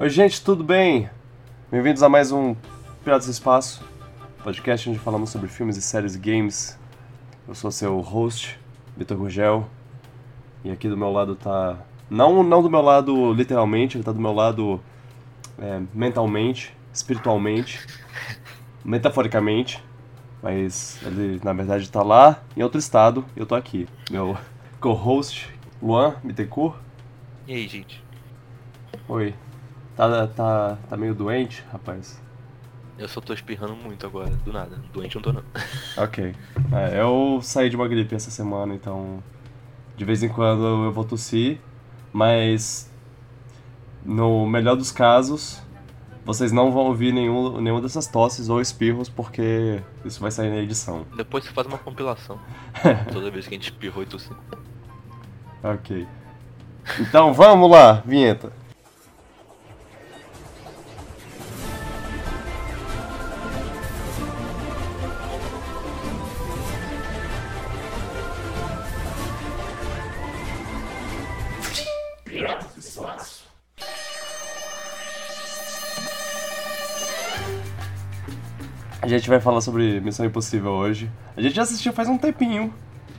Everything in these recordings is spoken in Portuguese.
Oi, gente, tudo bem? Bem-vindos a mais um Piratas do Espaço, podcast onde falamos sobre filmes e séries e games. Eu sou seu host, Vitor Gurgel, e aqui do meu lado tá. Não, não do meu lado literalmente, ele tá do meu lado é, mentalmente, espiritualmente, metaforicamente, mas ele na verdade tá lá em outro estado e eu tô aqui. Meu co-host, Luan Bittencourt. E aí, gente? Oi. Tá, tá, tá meio doente, rapaz? Eu só tô espirrando muito agora, do nada. Doente não tô não. Ok. É, eu saí de uma gripe essa semana, então de vez em quando eu vou tossir, mas no melhor dos casos, vocês não vão ouvir nenhum, nenhuma dessas tosses ou espirros, porque isso vai sair na edição. Depois você faz uma compilação. Toda vez que a gente espirrou e tossiu. Ok. Então vamos lá, vinheta. A gente vai falar sobre Missão Impossível hoje. A gente já assistiu faz um tempinho.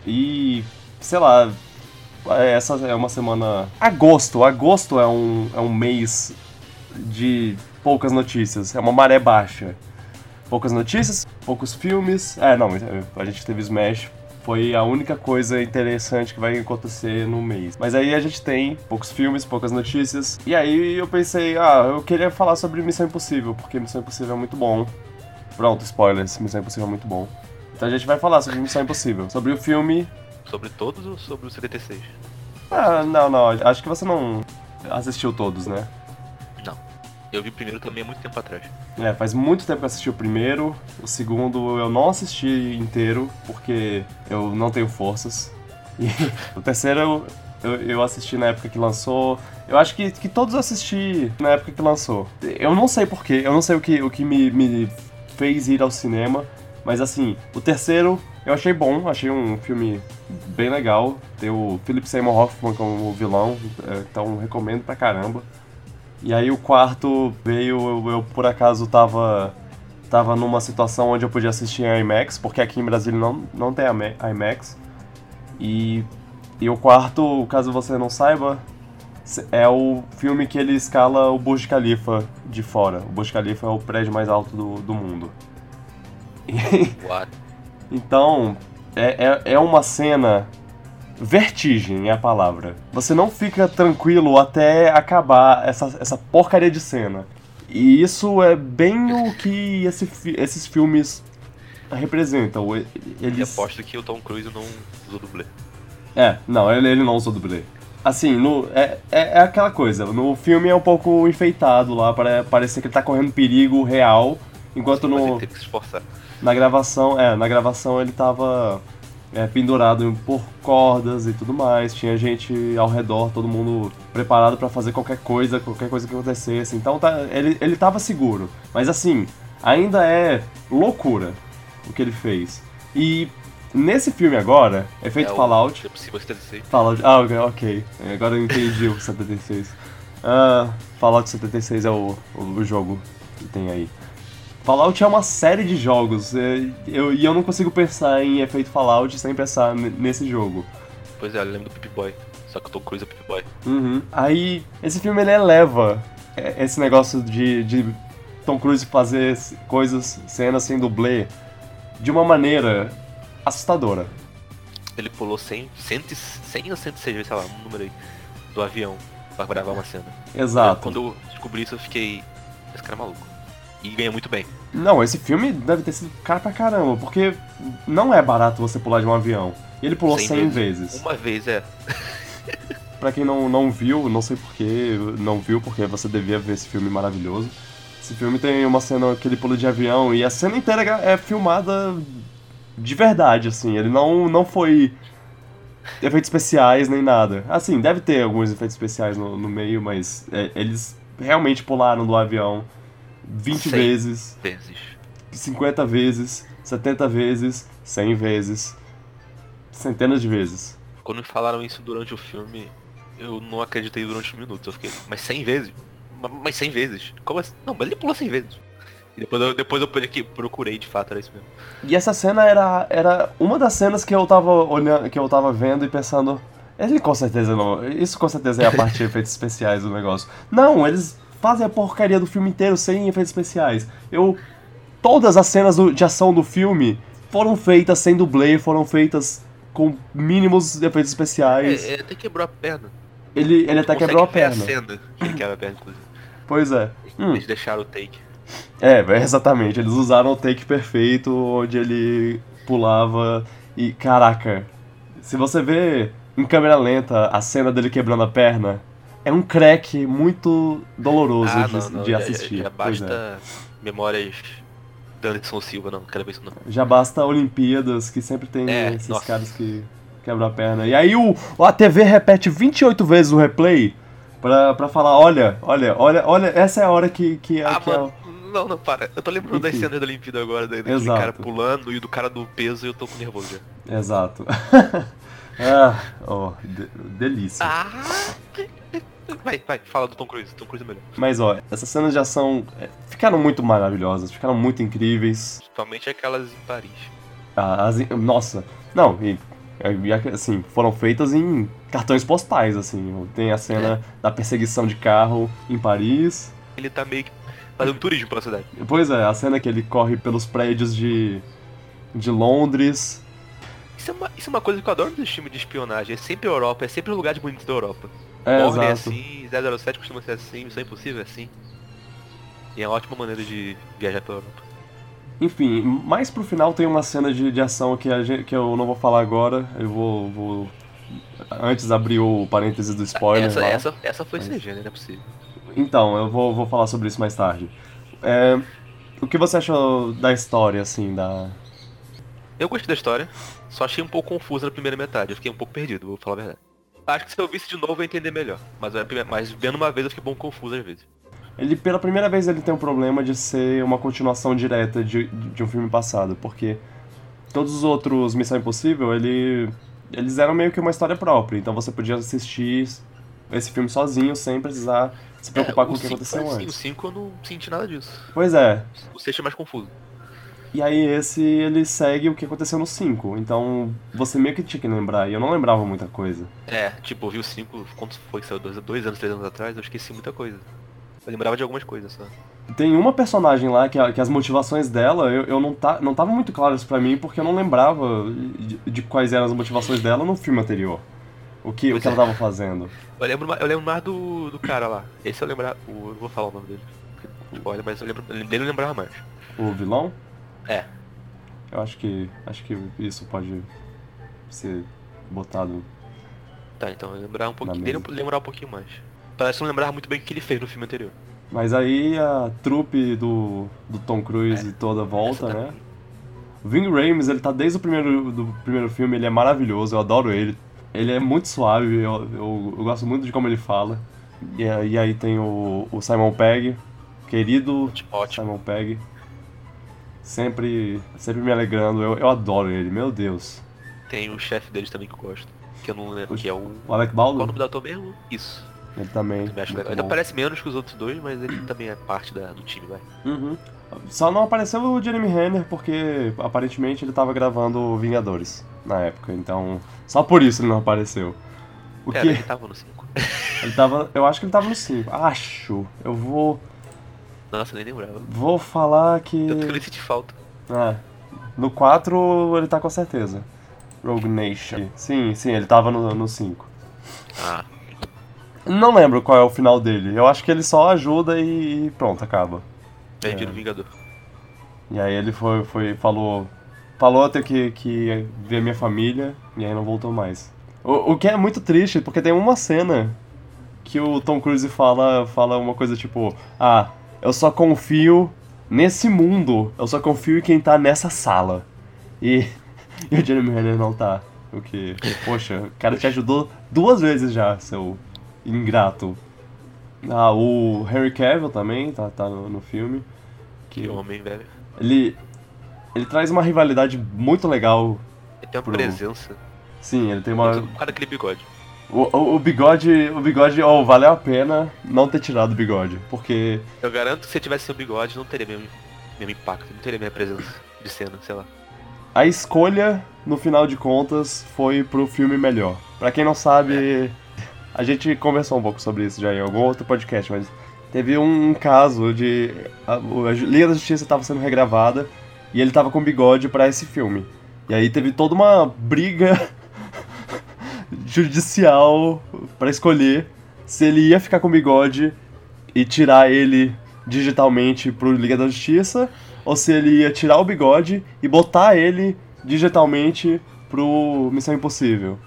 E, sei lá, essa é uma semana. Agosto. Agosto é um, é um mês de poucas notícias. É uma maré baixa. Poucas notícias, poucos filmes. É, não, a gente teve Smash. Foi a única coisa interessante que vai acontecer no mês. Mas aí a gente tem poucos filmes, poucas notícias. E aí eu pensei, ah, eu queria falar sobre Missão Impossível, porque Missão Impossível é muito bom. Pronto, spoilers, Missão Impossível é muito bom. Então a gente vai falar sobre Missão Impossível. Sobre o filme. Sobre todos ou sobre o 76? Ah, não, não. Acho que você não assistiu todos, né? Não. Eu vi o primeiro também há muito tempo atrás. É, faz muito tempo que eu assisti o primeiro. O segundo eu não assisti inteiro, porque eu não tenho forças. E o terceiro eu, eu, eu assisti na época que lançou. Eu acho que, que todos eu assisti na época que lançou. Eu não sei porquê, eu não sei o que, o que me, me fez ir ao cinema. Mas assim, o terceiro eu achei bom, achei um filme bem legal. Tem o Philip Seymour Hoffman como vilão, então recomendo pra caramba. E aí o quarto veio, eu, eu por acaso tava, tava numa situação onde eu podia assistir em IMAX, porque aqui em Brasília não, não tem IMAX. E, e o quarto, caso você não saiba, é o filme que ele escala o Burj Khalifa de fora. O Burj Khalifa é o prédio mais alto do, do mundo. What? então, é, é, é uma cena. Vertigem é a palavra. Você não fica tranquilo até acabar essa, essa porcaria de cena. E isso é bem o que esse, esses filmes representam. Eles... E aposto que o Tom Cruise não usou dublê. É, não, ele, ele não usou dublê. Assim, no, é, é, é, aquela coisa, no filme é um pouco enfeitado lá, para parecer que ele tá correndo perigo real, enquanto Sim, no... Ele teve que se esforçar. Na gravação, é, na gravação ele tava é, pendurado por cordas e tudo mais, tinha gente ao redor, todo mundo preparado para fazer qualquer coisa, qualquer coisa que acontecesse. Então tá, ele, ele tava seguro. Mas assim, ainda é loucura o que ele fez. E nesse filme agora, efeito É o- Fallout. É possível 76. Fallout. Ah, ok. Agora eu entendi o 76. Ah, Fallout 76 é o, o jogo que tem aí. Fallout é uma série de jogos é, eu, e eu não consigo pensar em efeito Fallout sem pensar nesse jogo. Pois é, eu lembro do Pip Boy. Só que o Tom Cruise é o Pip Boy. Uhum. Aí, esse filme ele eleva é, esse negócio de, de Tom Cruise fazer coisas, cenas sem dublê, de uma maneira assustadora. Ele pulou 100, 100, 100 ou 106, sei lá, um número aí, do avião pra gravar uma cena. Exato. Quando eu descobri isso, eu fiquei. Esse cara é maluco. E ganha muito bem. Não, esse filme deve ter sido caro pra caramba, porque não é barato você pular de um avião. E ele pulou 100, 100 vezes. Uma vez é. Pra quem não, não viu, não sei porquê, não viu, porque você devia ver esse filme maravilhoso. Esse filme tem uma cena que ele pula de avião e a cena inteira é filmada de verdade, assim. Ele não, não foi efeitos especiais nem nada. Assim, deve ter alguns efeitos especiais no, no meio, mas é, eles realmente pularam do avião 20 Cem. vezes, Vezes. 50 vezes, 70 vezes, 100 vezes, centenas de vezes. Quando me falaram isso durante o filme, eu não acreditei durante minutos. Eu fiquei, mas 100 vezes? Ma- Mas 100 vezes? Como assim? Não, mas ele pulou 100 vezes. Depois eu, depois eu procurei, de fato, era isso mesmo. E essa cena era, era uma das cenas que eu tava olhando, que eu tava vendo e pensando, ele com certeza não, isso com certeza é a parte de efeitos especiais do negócio. Não, eles fazem a porcaria do filme inteiro sem efeitos especiais. Eu todas as cenas do- de ação do filme foram feitas sem dublê, foram feitas com mínimos efeitos especiais. É, é, até quebrou a perna. Ele, ele até quebrou a ver a perna. cena que ele quebra a perna, inclusive. Pois é. Hum. Eles deixaram o take. É, exatamente. Eles usaram o take perfeito onde ele pulava e caraca, se você vê em câmera lenta a cena dele quebrando a perna, é um crack muito doloroso Ah, de, não, não, de já, assistir. Já, já é. basta memórias da Anderson Silva, não, quero ver isso não. Já basta Olimpíadas, que sempre tem É, esses nossa. caras que quebram a perna. E aí o, a TV repete 28 vezes o replay pra, pra falar, olha, olha, olha, olha, essa é a hora que, que, Ah, que é mano, não, não, para. Eu tô lembrando das Enfim. cenas da Olimpíada agora, da- daquele Exato. cara pulando e do cara do peso e eu tô com nervoso já. Exato. ah, oh, de- delícia. Ah! Vai, vai, fala do Tom Cruise. Tom Cruise é melhor. Mas ó, essas cenas de ação é, ficaram muito maravilhosas, ficaram muito incríveis. Principalmente aquelas em Paris. Ah, as- nossa, não, e, e, assim, foram feitas em cartões postais, assim. Tem a cena da perseguição de carro em Paris. Ele tá meio que fazendo turismo pela cidade. Pois é, a cena que ele corre pelos prédios de, de Londres. Isso é, uma, isso é uma coisa que eu adoro dos filmes de espionagem. É sempre a Europa, é sempre o lugar de bonito da Europa. É, Borne é assim, 007 costuma ser assim, Missão Impossível é assim. E é uma ótima maneira de viajar pela Europa. Enfim, mais pro final tem uma cena de, de ação que, a gente- que eu não vou falar agora. Eu vou, vou antes abrir o parênteses do spoiler essa, lá. essa, essa foi Mas- CG, né? Não é possível. Então, eu vou, vou falar sobre isso mais tarde. É, o que você achou da história, assim, da... Eu gostei da história, só achei um pouco confusa na primeira metade. Eu fiquei um pouco perdido, vou falar a verdade. Acho que se eu visse de novo eu ia entender melhor. Mas, mas vendo uma vez eu fiquei um pouco confuso às vezes. Ele, pela primeira vez, ele tem um problema de ser uma continuação direta de, de um filme passado, porque todos os outros Missão Impossível, ele, eles eram meio que uma história própria, então você podia assistir esse filme sozinho, sem precisar se preocupar com o que cinco aconteceu assim, O antes. 5 eu não senti nada disso. Pois é, O 6 é mais confuso. E aí esse ele segue o que aconteceu no 5. Então você meio que tinha que lembrar. E eu não lembrava muita coisa. É, tipo, eu vi o 5, quanto foi que saiu? Dois, dois anos, três anos atrás, eu esqueci muita coisa. Eu lembrava de algumas coisas só. Tem uma personagem lá que, que as motivações dela eu, eu não tá não estavam muito claras pra mim porque eu não lembrava de, de quais eram as motivações dela no filme anterior. O que, o que ela é. tava fazendo. Eu lembro, eu lembro mais do, do cara lá. Esse eu lembrar. O, eu não vou falar o nome dele. Spoiler, mas eu lembro, dele eu lembrava mais. O vilão? É. Eu acho que acho que isso pode ser botado. Tá, então eu lembrar um pouquinho dele, lembrar um pouquinho mais. Parece que eu não lembrava muito bem o que ele fez no filme anterior. Mas aí a trupe do, do Tom Cruise É. toda volta, tá- né? O Ving Rhames, ele tá desde o primeiro, do primeiro filme, ele é maravilhoso, eu adoro ele. Ele é muito suave, eu, eu, eu gosto muito de como ele fala. E, aí- e aí tem o, o Simon Pegg, querido Ótimo. Simon Pegg. Sempre, sempre me alegrando, eu, eu adoro ele, meu Deus. Tem o chefe deles também que eu gosto. Que eu não lembro, que é o. O Alec Qual o Baldwin, nome do ator mesmo? Isso. ele também. Ele bom. aparece menos que os outros dois, mas ele também é parte da- do time, vai. Uhum. Só não apareceu o Jeremy Renner porque aparentemente ele tava gravando Vingadores na época, então só por isso ele não apareceu. O Pera, que ele tava no 5. ele tava, eu acho que ele tava no 5. Acho. Eu vou Nossa, nem lembrava. vou falar que Tanto que eu senti falta. é, no 4 ele tá com certeza. Rogue Nation. Sim, sim, ele tava no, no 5. Ah, Não lembro qual é o final dele. Eu acho que ele só ajuda e pronto, acaba. aí É. vira o Vingador. E aí ele foi, foi falou, falou até que, que ia ver minha família e aí não voltou mais. O, o que é muito triste, porque tem uma cena que o Tom Cruise fala, fala uma coisa tipo, ah, eu só confio nesse mundo, eu só confio em quem tá nessa sala. E, e o Jeremy Renner não tá. O que, poxa, o cara te ajudou duas vezes já, seu ingrato. Ah, o Harry Cavill também tá, tá no, no filme. Que homem, velho. Ele, ele traz uma rivalidade muito legal. Ele tem uma Pro- presença. Sim, ele tem uma. Por causa daquele bigode. O, o, o bigode, o bigode, oh, valeu a pena não ter tirado o bigode, porque Eu garanto que se tivesse seu bigode, não teria mesmo, mesmo impacto, não teria minha presença de cena, sei lá. a escolha, no final de contas, foi pro filme melhor. Pra quem não sabe, a gente conversou um pouco sobre isso já em algum outro podcast, mas teve um caso de. A, a Liga da Justiça estava sendo regravada e ele tava com bigode pra esse filme. E aí teve toda uma briga judicial pra escolher se ele ia ficar com bigode e tirar ele digitalmente pro Liga da Justiça ou se ele ia tirar o bigode e botar ele digitalmente pro Missão Impossível.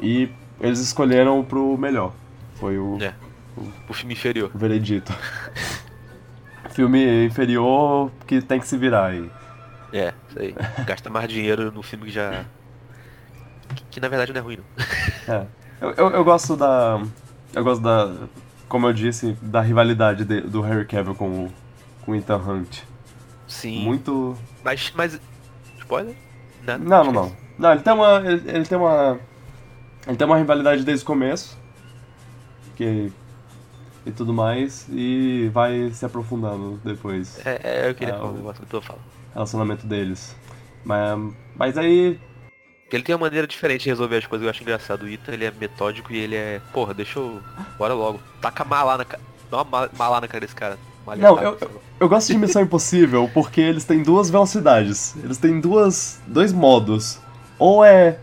E eles escolheram pro melhor. Foi o, É. O filme inferior. o veredito. Filme inferior que tem que se virar aí. É, isso aí. Gasta mais dinheiro no filme que já. Que, que na verdade não é ruim, não. É. Eu, eu, eu gosto da. Eu gosto da. Como eu disse, da rivalidade de- do Harry Cavill com o, com o Ethan Hunt. Sim. Muito. Mas. mas. Spoiler? Nada. Não, não, não. Não, ele tem uma. Ele, ele tem uma. Ele tem uma rivalidade desde o começo. Que. E tudo mais. E vai se aprofundando depois. É, é, eu queria Ah, falar o- negócio que eu falo. Relacionamento deles. Mas, mas aí. Ele tem uma maneira diferente de resolver as coisas, eu acho engraçado. O Ita, ele é metódico e ele é. Porra, deixa eu. Bora logo. Taca malá na cara. Dá uma ma- malá na cara desse cara. Malha Não, taca, eu-. Eu gosto de Missão Impossível porque eles têm duas velocidades. Eles têm duas. dois modos. Ou é.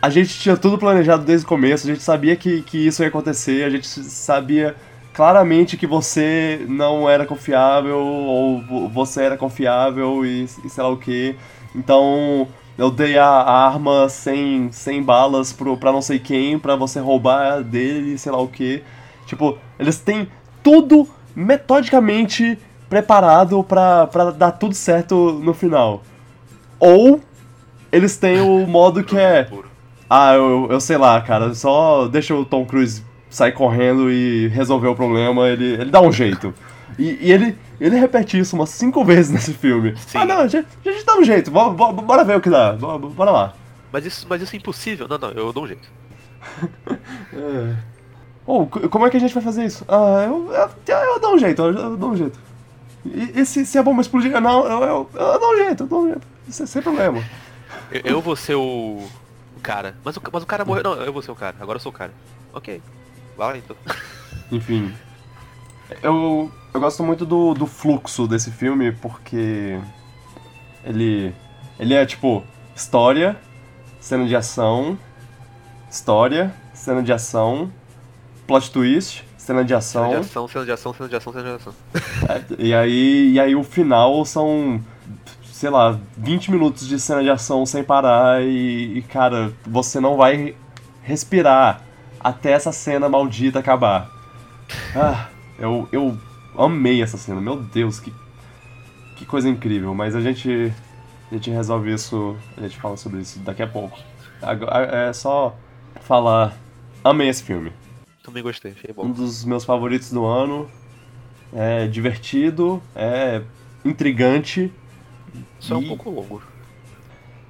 A gente tinha tudo planejado desde o começo, a gente sabia que, que isso ia acontecer, a gente sabia claramente que você não era confiável, ou vo- você era confiável e, e sei lá o que. Então eu dei a, a arma sem, sem balas pro, pra não sei quem, pra você roubar dele, sei lá o que. Tipo, eles têm tudo metodicamente preparado pra, pra dar tudo certo no final. Ou eles têm o modo que é. Ah, eu, eu sei lá, cara, só deixa o Tom Cruise sair correndo e resolver o problema, ele, ele dá um jeito. E, e ele, ele repete isso umas cinco vezes nesse filme. Sim. Ah, não, a gente, a gente dá um jeito, bora, bora, ver o que dá, bora, bora lá. Mas isso, mas isso é impossível. Não, não, eu dou um jeito. É. C- como é que a gente vai fazer isso? Ah, eu, eu, eu dou um jeito, eu, eu dou um jeito. E, e se, se a bomba explodir? Não, eu, eu, eu dou um jeito, eu dou um jeito. Sem, sem problema. Eu, eu vou ser o. o cara. Mas o, mas o cara morreu. Não, eu vou ser o cara. Agora eu sou o cara. Ok. Então. Enfim. Eu, eu gosto muito do, do fluxo desse filme porque ele, ele é tipo história, cena de ação, história, cena de ação, plot twist, cena de ação. Cena de ação, cena de ação, cena de ação, cena de ação. É, E aí, e aí o final são, sei lá, 20 minutos de cena de ação sem parar e, e, cara, você não vai respirar até essa cena maldita acabar. Ah, eu, eu amei essa cena, meu Deus, que, que coisa incrível, mas a gente, a gente resolve isso, a gente fala sobre isso daqui a pouco. Agora, é só falar, amei esse filme Também gostei, achei um bom. dos meus favoritos do ano. É divertido, é intrigante. Só um e- pouco longo.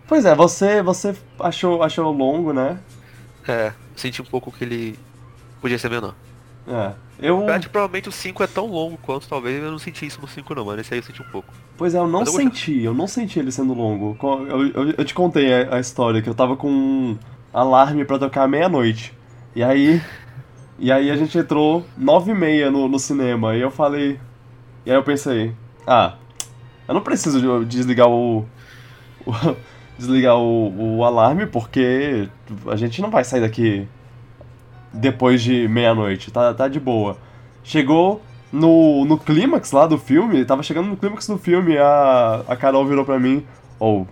Pois é, você você achou achou longo, né? É, senti um pouco que ele podia ser menor. É. Eu, que provavelmente o 5 é tão longo quanto, talvez eu não senti isso no 5 não, mano. Esse aí eu senti um pouco. pois é, eu não Mas eu senti, eu não senti ele sendo longo. Eu, eu, eu te contei a, a história que eu tava com um alarme pra tocar meia-noite. E aí e aí a gente entrou nove e meia no, no cinema e eu falei, e aí eu pensei, ah, eu não preciso de- desligar o, o- desligar o, o alarme porque a gente não vai sair daqui depois de meia-noite, tá, tá de boa. Chegou no, no clímax lá do filme, tava chegando no clímax do filme, a, a Carol virou pra mim, ou,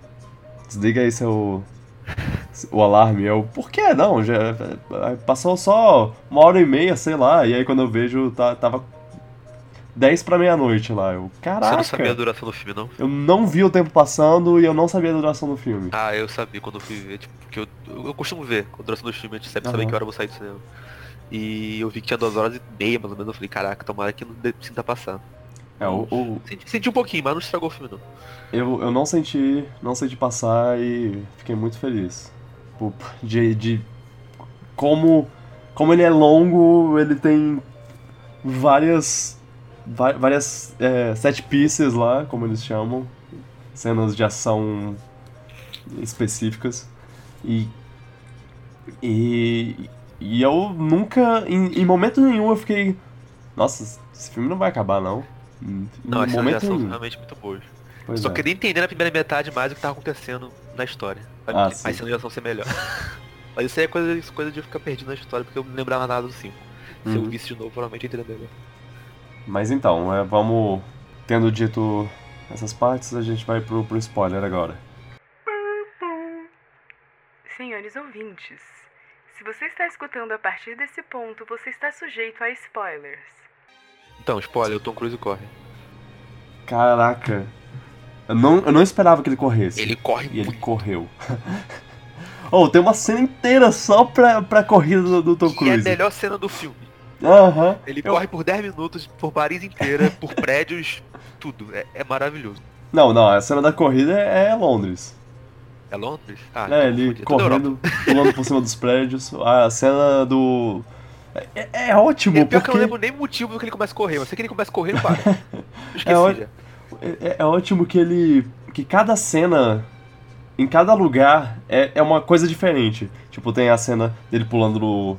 desliga aí seu, o alarme. Eu, por que não? Já, passou só uma hora e meia, sei lá, e aí quando eu vejo, tá, tava 10 pra meia-noite lá. Eu, caraca! Você não sabia a duração do filme, não? Eu não vi o tempo passando e eu não sabia a duração do filme. Ah, eu sabia quando eu fui ver, tipo, porque eu, eu, costumo ver a duração do filme, a gente sempre sabe Aham. que hora eu vou sair do cinema. E eu vi que tinha duas horas e meia, mais ou menos, eu falei, caraca, tomara que não sinta passar. É, o, o- Senti, senti um pouquinho, mas não estragou o filme não. eu, eu não senti, não senti passar e fiquei muito feliz. De, de como, como ele é longo, ele tem várias, várias é, set pieces lá, como eles chamam, cenas de ação específicas. E, e, e eu nunca, em, em momento nenhum, eu fiquei. Nossa, esse filme não vai acabar, não. Em Não, as cenas de ação são realmente muito boas. Pois Só é. queria entender na primeira metade mais o que tava acontecendo na história. Ah, as cenas de ação ser melhor. Mas isso aí é coisa, coisa de eu ficar perdido na história, porque eu não lembrava nada do 5. Se eu Uhum. visse de novo, provavelmente eu entenderia melhor. Mas então, é, vamos. Tendo dito essas partes, a gente vai pro, pro spoiler agora. Senhores ouvintes, se você está escutando a partir desse ponto, você está sujeito a spoilers. Então, spoiler, o Tom Cruise corre. Caraca. Eu não, eu não esperava que ele corresse. Ele corre E ele muito. correu. oh, tem uma cena inteira só pra, pra corrida do, do Tom E é a Cruise. melhor cena do filme. Ele Eu- corre por 10 minutos, por Paris inteira, por prédios, tudo. É, é maravilhoso. Não, não, a cena da corrida é, é Londres. É Londres? Ah, é, tô ele correndo, pulando por cima dos prédios. A cena do. É, é- é ótimo, É pior porque. que eu não lembro nem o motivo que ele começa a correr, mas sei que ele começa a correr para. Eu esqueci É, ó- já. É, é ótimo que ele. que cada cena. Em cada lugar é, é uma coisa diferente. Tipo, tem a cena dele pulando no.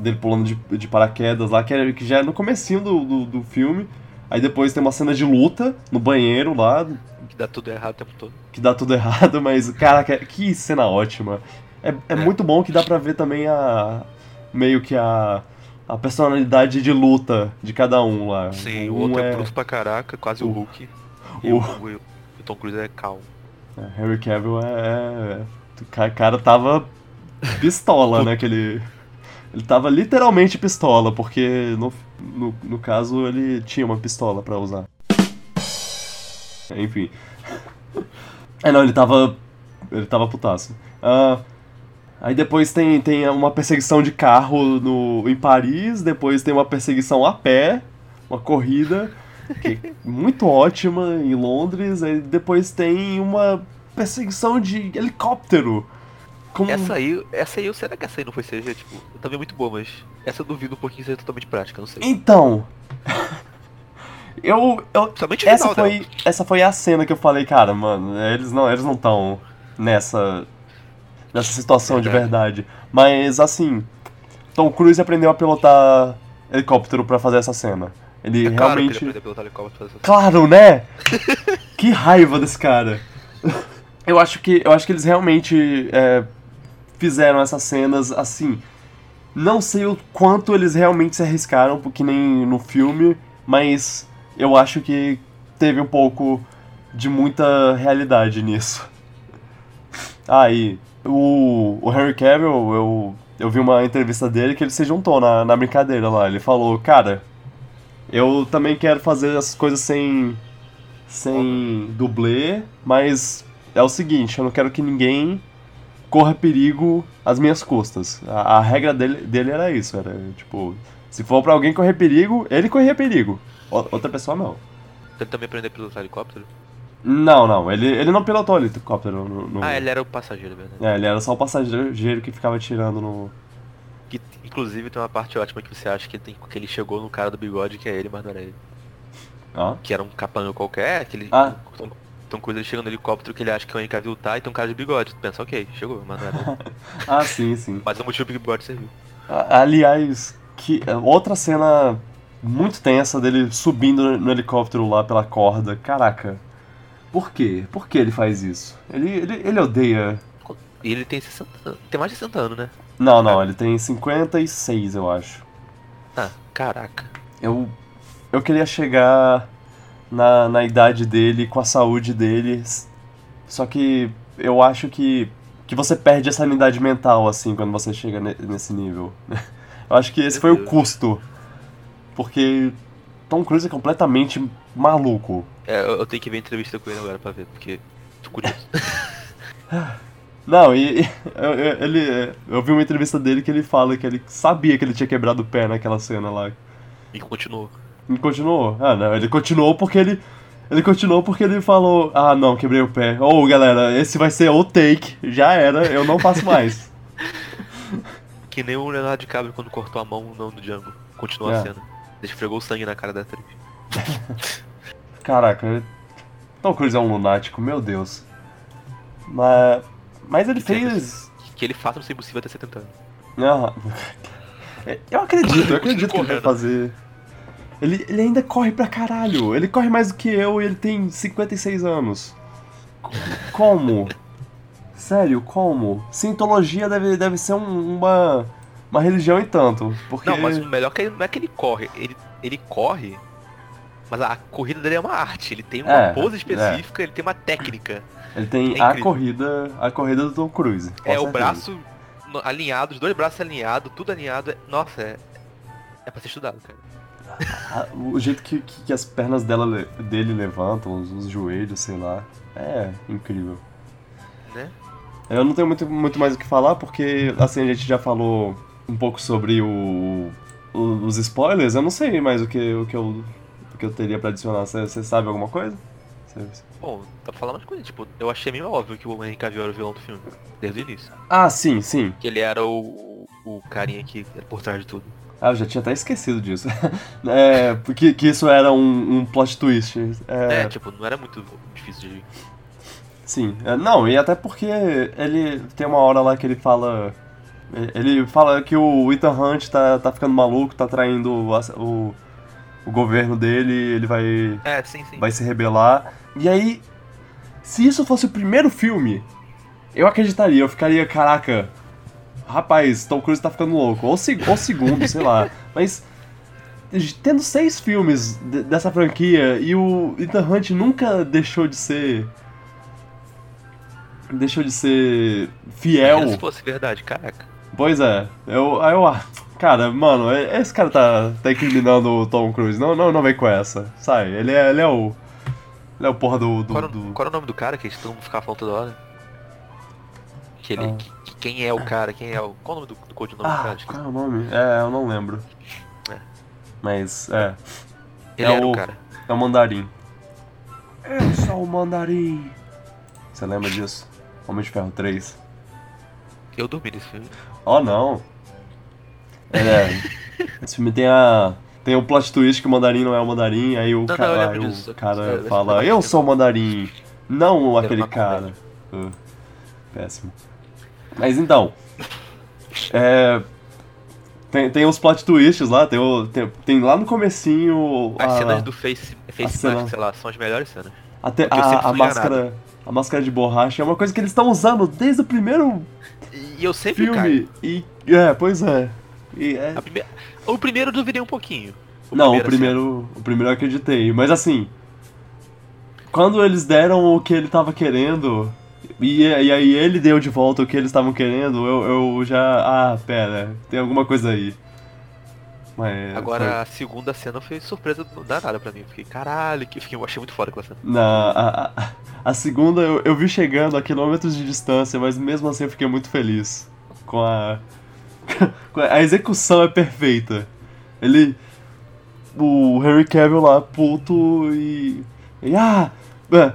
Dele pulando de, de paraquedas lá, que, é, que já é no comecinho do, do, do filme. Aí depois tem uma cena de luta no banheiro lá, Que dá tudo errado o tempo todo. que dá tudo errado, mas, cara, que, cena ótima. É, é É. muito bom que dá pra ver também a. meio que a. a personalidade de luta de cada um lá. Sim, o Um outro é, bruto pra caraca, quase o, o- Hulk. E o- o, o, o Tom Cruise é calmo. É, Henry Cavill é. é- O ca- cara tava pistola, né? Que ele. Ele tava literalmente pistola, porque no, no, no caso ele tinha uma pistola pra usar. Enfim. É, não, ele tava. Ele tava putaço. Ah, aí depois tem, tem uma perseguição de carro no, em Paris, depois tem uma perseguição a pé, uma corrida, que é muito ótima em Londres, aí depois tem uma perseguição de helicóptero. Com... Essa aí, essa aí, eu- será que essa aí não foi CG? Tipo, também é muito boa, mas essa eu duvido um pouquinho ser totalmente prática, não sei. Então. eu, eu, essa final foi, essa foi a cena que eu falei, cara, mano, eles não eles não estão nessa nessa situação de verdade. Mas assim, Tom Cruise aprendeu a pilotar helicóptero pra fazer essa cena. Ele É claro ele realmente aprendeu a pilotar helicóptero pra fazer essa Claro, né? que raiva desse cara. Eu acho que eu acho que eles realmente é, fizeram essas cenas assim. Não sei o quanto eles realmente se arriscaram, porque nem no filme, mas eu acho que teve um pouco de muita realidade nisso. Ah, e o, o Henry Cavill, eu, eu vi uma entrevista dele que ele se juntou na, na brincadeira lá. Ele falou, cara, eu também quero fazer as coisas sem, sem dublê, mas é o seguinte, eu não quero que ninguém corra perigo às minhas custas. A, a regra dele, dele era isso, era tipo, se for pra alguém correr perigo, ele corria perigo. O- outra pessoa não. Ele também aprendeu a pilotar helicóptero? Não, não, ele, ele não pilotou o helicóptero no, no- Ah, ele era o passageiro, verdade. É, ele era só o passageiro que ficava tirando no. Que, inclusive tem uma parte ótima que você acha que, ele tem, que ele chegou no cara do bigode que é ele, mas não era ele. Ó. Que era um capanga qualquer, que ele. Ah. Tom, Cruise ele chega no helicóptero que ele acha que é o Henry Cavill tá e tem um cara de bigode. Tu pensa, ok, chegou, mas não era. Ah, sim, sim. Mas é o motivo que o bigode serviu. Aliás, que outra cena muito tensa dele subindo no- helicóptero lá pela corda. Caraca. Por quê? Por que ele faz isso? Ele, ele, ele odeia. E ele tem 60 anos. Tem mais de 60 anos, né? Não, não, ele tem 56, eu acho. Ah, caraca. Eu, eu queria chegar na, na idade dele, com a saúde dele. Só que eu acho que, que você perde a sanidade mental, assim, quando você chega ne- nesse nível. Eu acho que esse foi o custo. Porque Tom Cruise é completamente maluco. É, eu, eu tenho que ver a entrevista com ele agora pra ver, porque. Tô curioso. Não, e, e- eu, eu- ele, eu vi uma entrevista dele que ele fala que ele sabia que ele tinha quebrado o pé naquela cena lá. e continuou. E continuou. Ah, não, ele continuou porque ele. Ele continuou porque ele falou: Ah, não, quebrei o pé. Ô, galera, esse vai ser o take. Já era, eu não faço mais. Que nem o Leonardo DiCaprio quando cortou a mão não no Django. Continua É. a cena. Ele esfregou o sangue na cara da atriz. Caraca, Tom Cruise é um lunático, meu Deus. Mas, mas ele fez. Que ele faça o ser impossível até 70 anos. Ah, eu acredito, eu acredito que ele vai fazer. Ele, ele ainda corre pra caralho. Ele corre mais do que eu e ele tem 56 anos. Como? Sério, como? Cientologia deve, deve ser um- uma, uma religião e tanto. Porque. Não, mas o melhor é que ele, não é que ele corre. Ele, ele corre, mas a corrida dele é uma arte. Ele tem uma É, pose específica, ele tem uma técnica. Ele tem É a corrida. A corrida do Tom Cruise. é o certeza. braço no- alinhado, os dois braços alinhados, tudo alinhado. é- Nossa, é. É pra ser estudado, cara. A- O jeito que, que, que as pernas dela, le- dele levantam, os, os joelhos, sei lá. É incrível. Né? Eu não tenho muito, muito mais o que falar, porque assim, a gente já falou um pouco sobre o, o- os spoilers, eu não sei mais o que, o que, eu, o que eu teria pra adicionar. Você sabe alguma coisa? Você- Bom, tá falando umas coisas, tipo, eu achei meio óbvio que o Henry Cavill era o vilão do filme, desde o início. Ah, sim, sim. Que ele era o, o carinha que era por trás de tudo. Ah, eu já tinha até esquecido disso. é, porque que isso era um, um plot twist. É, É, tipo, não era muito difícil de. Sim, é, não, e até porque ele tem uma hora lá que ele fala. Ele fala que o Ethan Hunt tá, tá ficando maluco, tá traindo o, o, o governo dele, ele vai, É, sim, sim. vai se rebelar. E aí, se isso fosse o primeiro filme, eu acreditaria, eu ficaria, caraca, rapaz, Tom Cruise tá ficando louco. Ou, se, ou segundo, sei lá. Mas tendo seis filmes de- dessa franquia e o Ethan Hunt nunca deixou de ser. Deixou de ser fiel. Se fosse verdade, caraca. Pois é, eu. Eu. ah, Cara, mano, esse cara tá, tá incriminando o Tom Cruise. Não, não, não vem com essa. Sai, ele é, ele é o. Ele é o porra do. do, Qual, do- qual era o nome do cara que todo mundo ficava falando toda hora? Que ele. Ah. que- quem é o cara? Quem é o. Qual o nome do, do codinome do Ah, cara? Esqueci. qual é o nome? É, eu não lembro. É. Mas, é. Ele é era o o- cara. É o Mandarim. Eu sou o Mandarim. Você lembra disso? Homem de Ferro 3. Eu dormi nesse filme. Oh, não. É. Esse filme tem a. Tem o plot twist que o mandarim não é o mandarim, aí o, Não, ca- não, eu aí lembro o disso. cara É, fala, eu sou o mandarim, não aquele cara. Ah, péssimo. Mas então. É. Tem, tem os plot twists lá, tem, o, tem, tem lá no comecinho. As a- cenas do Face, face cena- Mask, sei lá, são as melhores cenas. até a, a máscara. A máscara de borracha é uma coisa que eles estão usando desde o primeiro E eu sempre filme. caio. E. É, pois é. E é. O primeiro eu duvidei um pouquinho. Não, o primeiro, assim, primeiro, o primeiro eu acreditei, mas assim, quando eles deram o que ele tava querendo e, e aí ele deu de volta o que eles estavam querendo, eu, eu já, ah, pera, tem alguma coisa aí. Mas Agora a segunda cena foi surpresa danada pra mim. Fiquei, caralho, que fiquei, eu achei muito foda aquela cena. foi- na a, a, a segunda eu, eu vi chegando a quilômetros de distância, mas mesmo assim eu fiquei muito feliz com a com a, a execução é perfeita. Ele o Henry Cavill lá puto e, e ah, é,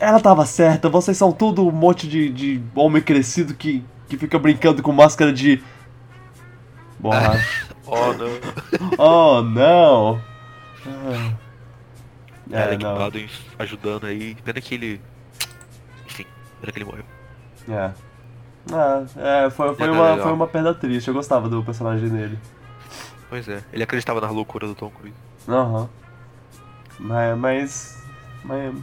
ela tava certa, vocês são tudo um monte de, de homem crescido que, que fica brincando com máscara de borracha. Oh, não. oh, não. Ah. Ela É, não. equipado ajudando aí. Pena que ele. Enfim, pena que ele morreu. É. Ah, é, foi, foi, Era uma, foi uma perda triste. Eu gostava do personagem dele. Pois é, ele acreditava na loucura do Tom Cruise. Aham. Mas, mas. Mas.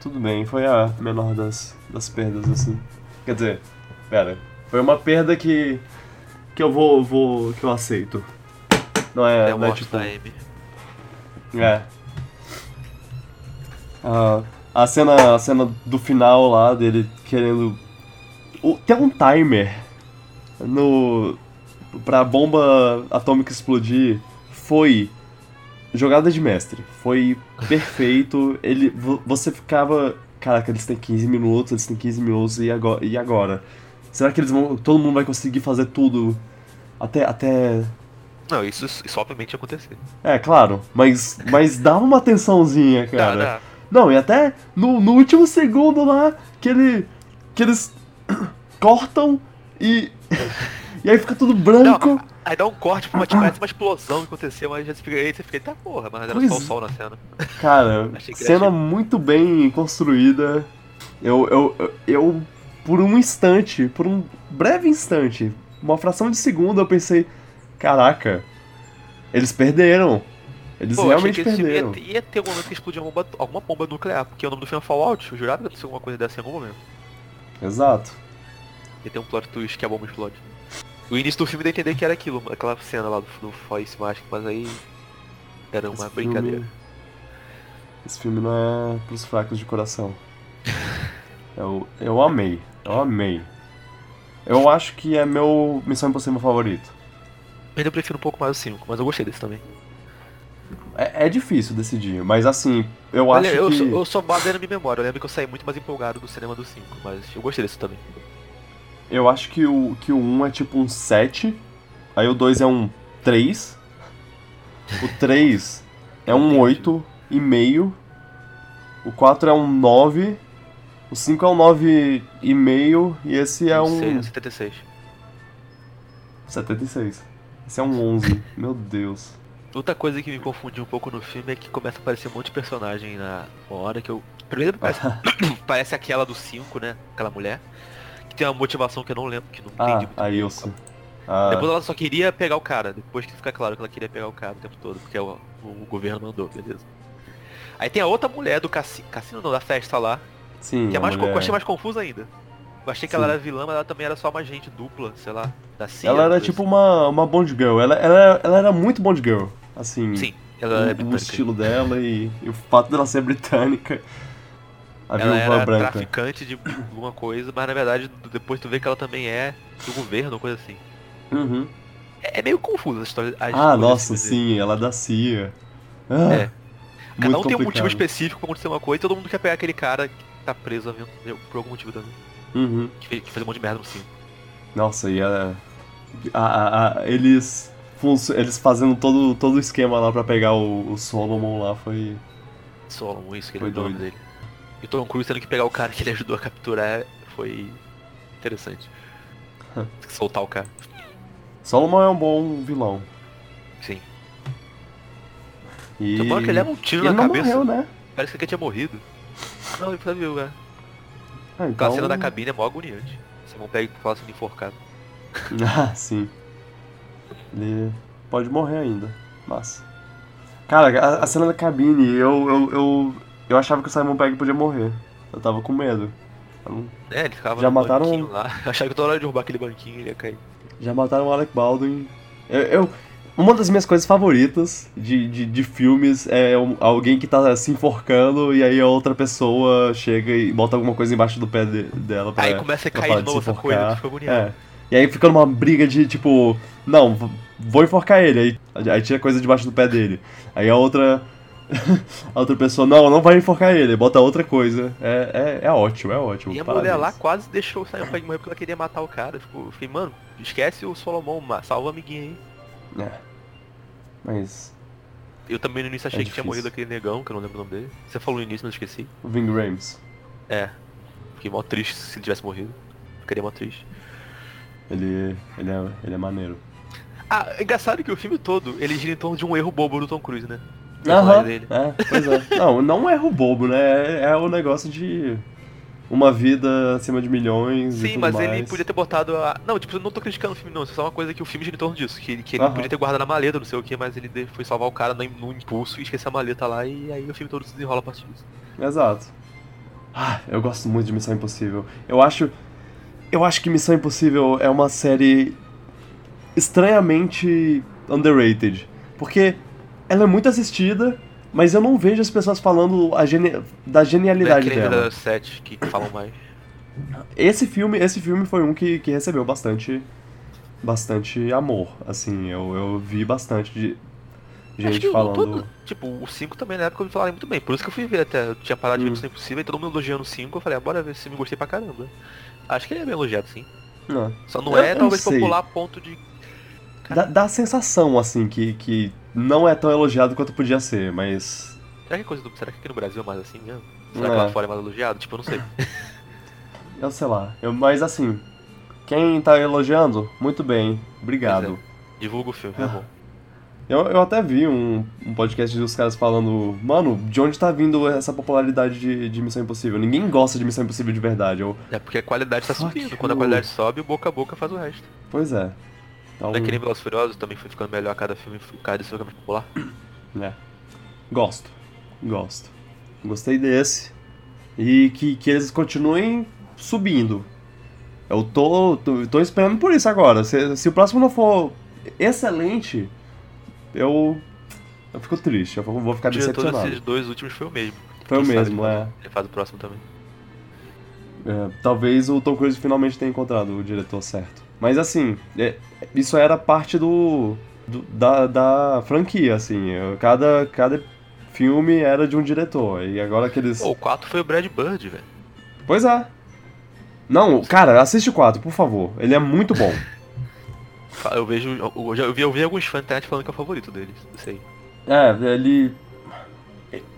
Tudo bem, foi a menor das, das perdas, assim. Quer dizer, pera. Foi uma perda que. que eu vou. vou que eu aceito. Não é, É, não é tipo. da Amy. É. Ah, a, cena, a cena do final lá dele querendo. O, tem um timer no. pra bomba atômica explodir. Foi jogada de mestre. Foi perfeito. Ele, vo- você ficava. Caraca, eles têm 15 minutos, eles têm 15 minutos e agora? E agora? Será que eles vão. Todo mundo vai conseguir fazer tudo? Até. até Não, isso, isso obviamente ia acontecer. é, claro, mas, mas dava uma tensãozinha, Dá, cara. dá. Não, e até no, no último segundo lá, que ele. que eles cortam e. E aí fica tudo branco. Não, aí dá um corte pra uma, parece uma explosão que aconteceu, mas já fica, aí você fica, eita porra, mas era Pois só o é. sol na cena. Cara, Achei cena criativo. muito bem construída. Eu, eu, eu, eu, por um instante, por um breve instante, uma fração de segundo, eu pensei: caraca, eles perderam. Eles Pô, achei realmente perderam. ia, ia ter um momento que explodia uma bomba, alguma bomba nuclear, porque o nome do filme é Fallout, eu jurava que ia alguma coisa dessa em algum momento. Exato. Ia ter um plot twist que a bomba explode. O início do filme deu a entender que era aquilo, aquela cena lá do, do Face Mask, mas aí era uma Esse brincadeira. Filme, esse filme não é pros fracos de coração. Eu, eu amei, eu amei. Eu acho que é meu Missão Impossível favorito. Eu ainda prefiro um pouco mais o 5, mas eu gostei desse também. É, é difícil decidir, mas assim, eu Olha, acho eu, que. sou, eu sou baseado na minha memória, eu lembro que eu saí muito mais empolgado do cinema do 5, mas eu gostei desse também. Eu acho que o, que o 1 é tipo um 7, aí o 2 é um 3, o 3 é um 8 e meio, o 4 é um 9, o 5 é um 9 e meio e esse é um 6, 76. 76. Esse é um 11. Meu Deus. Outra coisa que me confundiu um pouco no filme é que começa a aparecer um monte de personagem na hora que eu. Primeiro parece, parece aquela do 5, né? Aquela mulher. Que tem uma motivação que eu não lembro, que não entendi Ah, muito a bem. Ilse. Ah, Depois ela só queria pegar o cara, depois que fica claro que ela queria pegar o cara o tempo todo, porque o, o governo mandou, beleza. Aí tem a outra mulher do cassino, cassino não, da festa lá, sim, que é mais, mulher- eu achei mais confusa ainda. Eu achei que Sim. ela era vilã, mas ela também era só uma agente dupla, sei lá, da CIA. Ela era tipo uma, uma Bond Girl. Ela, ela, ela era muito Bond Girl. Assim, assim. Sim, ela é o, o britânica. estilo dela e, e o fato dela ser britânica. A Ela era branca. traficante de alguma coisa, mas na verdade depois tu vê que ela também é do governo, coisa assim. Uhum. É, é meio confusa a história. Ah, nossa, desse filme. sim, ela é da CIA. Ah, É. Cada um muito tem um motivo complicado. específico pra acontecer uma coisa e todo mundo quer pegar aquele cara que tá preso por algum motivo também. Uhum. Que fez, que fez um monte de merda no 5. Nossa, e a, a, a- eles, eles fazendo todo, todo o esquema lá pra pegar o, o Solomon lá foi. Solomon, isso que ele Foi é o nome dele. E o Tom Cruise tendo que pegar o cara que ele ajudou a capturar foi interessante. Soltar o cara. Solomon é um bom vilão. Sim. E. Pode que ele leva um tiro ele na cabeça. morreu, né? Parece que ele tinha morrido. Não, ele foi viu, cara. Ah, então... cena da cabine é mó agoniante. Você não pega e fala sendo enforcado. Ah, sim. Ele pode morrer ainda, mas. Cara, a, a cena da cabine, eu, eu, eu, eu achava que o Simon Pegg podia morrer. Eu tava com medo. Eu É, ele ficava Já mataram lá. Achava que toda hora de derrubar aquele banquinho ele ia cair. Já mataram o Alec Baldwin. Eu, eu- uma das minhas coisas favoritas de, de, de filmes é alguém que tá se enforcando e aí a outra pessoa chega e bota alguma coisa embaixo do pé de- dela pra. Aí começa a cair de novo essa coisa, fica agoniado. É. E aí fica numa briga de tipo, não, vou enforcar ele. Aí, aí tira coisa debaixo do pé dele. Aí a outra. a outra pessoa, não, não vai enforcar ele, bota outra coisa. É, é, é ótimo, é ótimo. E a parabéns. mulher lá quase deixou o Simon Pegg morrer porque ela queria matar o cara. Ficou, fiquei, mano, esquece o Solomon, salva o amiguinho aí. É. Mas. Eu também no início achei É que tinha morrido aquele negão, que eu não lembro o nome dele. Você falou no início, mas eu esqueci. O Ving Rhames. É. Fiquei mó triste se ele tivesse morrido. Ficaria mó triste. Ele, ele, é, ele é maneiro. Ah, engraçado que o filme todo, ele gira em torno de um erro bobo do Tom Cruise, né? O personagem Aham, dele. é, pois é. Não, não é erro bobo, né? É, é o negócio de uma vida acima de milhões e Sim, tudo mas mais. ele podia ter botado a. Não, tipo, eu não tô criticando o filme, não. Isso é só uma coisa que o filme gira em torno disso. Que, ele- que ele Aham. podia ter guardado na maleta, não sei o que, mas ele foi salvar o cara no, no impulso e esqueceu a maleta lá e aí o filme todo se desenrola a partir disso. Exato. Ah, eu gosto muito de Missão Impossível. Eu acho. Eu acho que Missão Impossível é uma série estranhamente underrated. Porque ela é muito assistida, mas eu não vejo as pessoas falando a gene- da é genialidade nem dela. da 7 que falam mais. Esse filme, esse filme foi um que, que recebeu bastante bastante amor, assim, eu, eu vi bastante de gente o- falando. todo- tipo, o 5 também na época eu me falaram muito bem. Por isso que eu fui ver até. Eu tinha parado de ver Hum. Missão Impossível e todo mundo elogiando o 5. Eu falei, ah, bora ver se me gostei pra caramba. Acho que ele é bem elogiado, sim. Não. Só não Eu- é eu talvez não sei. popular a ponto de. Dá, dá a sensação, assim, que, que não é tão elogiado quanto podia ser, mas. Será que é coisa do. Será que aqui no Brasil é mais assim mesmo? Será É. que lá fora é mais elogiado? Tipo, eu não sei. Eu sei lá. Eu, mas assim. Quem tá elogiando? Muito bem, obrigado. Divulga o filme, é bom. Eu, eu até vi um, um podcast dos caras falando, mano, de onde tá vindo essa popularidade de, de Missão Impossível? Ninguém gosta de Missão Impossível de verdade. Eu, É porque a qualidade tá Fuck subindo. Quando a qualidade sobe, o boca a boca faz o resto. pois é. Então, é que nem Velozes Furiosos também foi ficando melhor a cada filme, cada filme mais popular. é. Gosto. Gosto. Gostei desse. E que, que eles continuem subindo. Eu tô, tô, tô esperando por isso agora. Se, se o próximo não for excelente, eu. Eu fico triste. Eu vou ficar O decepcionado. desses dois últimos foi o mesmo. Foi o mesmo, é. Ele faz o próximo também. É, talvez o Tom Cruise finalmente tenha encontrado o diretor certo. Mas assim, é, isso era parte do, do- da, da franquia, assim. Cada, cada filme era de um diretor. E agora que eles. Pô, o 4 foi o Brad Bird, velho. Pois é. Não, cara, assiste o 4, por favor. Ele é muito bom. Eu vejo. Eu, já- eu vi, eu vi alguns fãs da internet falando que é o favorito deles. Não sei. é, ele.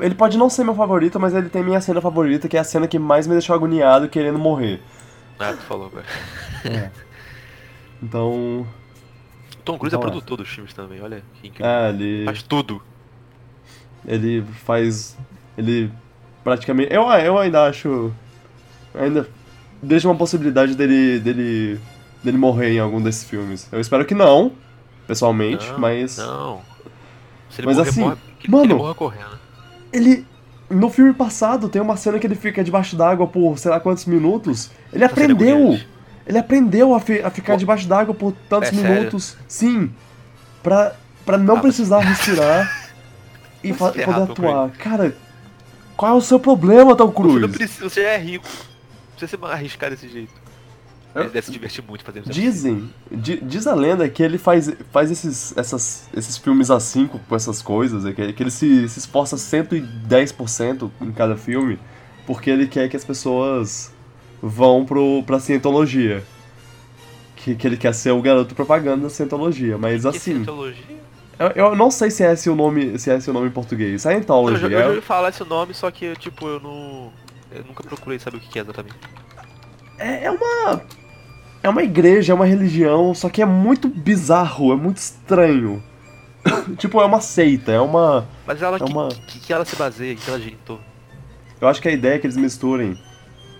Ele pode não ser meu favorito, mas ele tem minha cena favorita, que é a cena que mais me deixou agoniado querendo morrer. Ah, tu falou, velho. Então. Tom Cruise Então é é. produtor dos filmes também, olha que incrível. É, ele. Faz tudo. Ele faz. Ele praticamente. Eu, eu ainda acho. Ainda deixa uma possibilidade dele, dele. dele morrer em algum desses filmes. Eu espero que não, pessoalmente, Não, mas. Não. Se ele Mas morrer, assim, morre, que, mano- que ele morra correndo. Ele. No filme passado tem uma cena que ele fica debaixo d'água por sei lá quantos minutos. Ele Essa é aprendeu! Ele aprendeu a, fi- a ficar Pô. debaixo d'água por tantos É sério? minutos. Sim. Pra, pra não Ah, precisar respirar e poder atuar. Cara, qual é o seu problema, Tom Você, Cruise? não precisa, você já é rico. Não precisa se arriscar desse jeito. Ele deve se divertir muito fazendo isso. Dizem, di- diz a lenda que ele faz, faz esses, essas, esses filmes assim com, com essas coisas, é que, que ele se, se esforça 110% em cada filme, porque ele quer que as pessoas vão pro, pra cientologia. Que, que ele quer ser o garoto propaganda da cientologia, mas Que assim, Scientology? eu, eu não sei se é esse o nome, se é esse o nome em português. Eu, Scientology, já, eu já é, ouvi falar esse nome, só que, tipo, eu não... Eu nunca procurei saber o que que é exatamente. é, é uma. É uma igreja, é uma religião, só que é muito bizarro, é muito estranho. tipo, é uma seita, é uma. Mas ela, É que, uma- que, que ela se baseia, que ela agitou. Eu acho que a ideia é que eles misturem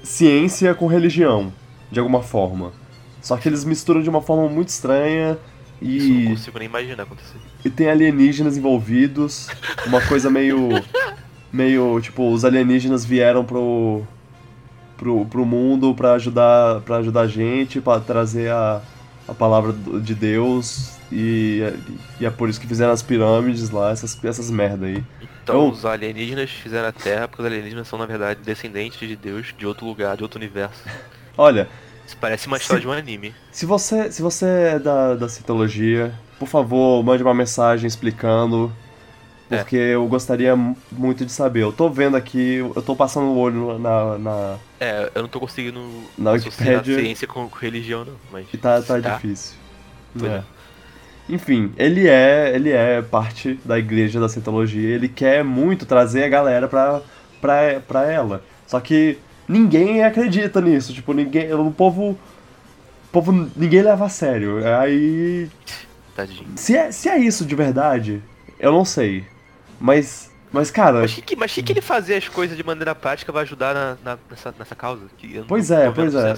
ciência com religião, de alguma forma. Só que eles misturam de uma forma muito estranha Isso eu não e, consigo nem imaginar acontecer. e tem alienígenas envolvidos. Uma coisa meio. meio. Tipo, os alienígenas vieram pro. pro, pro mundo pra ajudar, pra ajudar a gente, pra trazer a, a palavra de Deus. E, e é por isso que fizeram as pirâmides lá, essas, essas merda aí. Então Eu- os alienígenas fizeram a Terra porque os alienígenas são, na verdade, descendentes de Deus de outro lugar, de outro universo. Olha, Isso parece uma Se- história de um anime. Se você, se você é da, da citologia, por favor, mande uma mensagem explicando. É. Porque eu gostaria mu- muito de saber. Eu tô vendo aqui, eu tô passando o olho na. na É, eu não tô conseguindo Na Wikipédia- ciência com, com religião, não. Mas e tá, tá dá, difícil. Pois É. é. Enfim, ele é, ele é parte da igreja da citologia. Ele quer muito trazer a galera pra, pra, pra ela. Só que ninguém acredita nisso. Tipo, ninguém. O povo. O povo. Ninguém leva a sério. Aí Tadinho. Se é, se é isso de verdade, eu não sei. Mas, mas cara, Mas que, que- mas que, que ele fazer as coisas de maneira prática vai ajudar na, na- nessa, nessa causa? Que Pois é, pois é.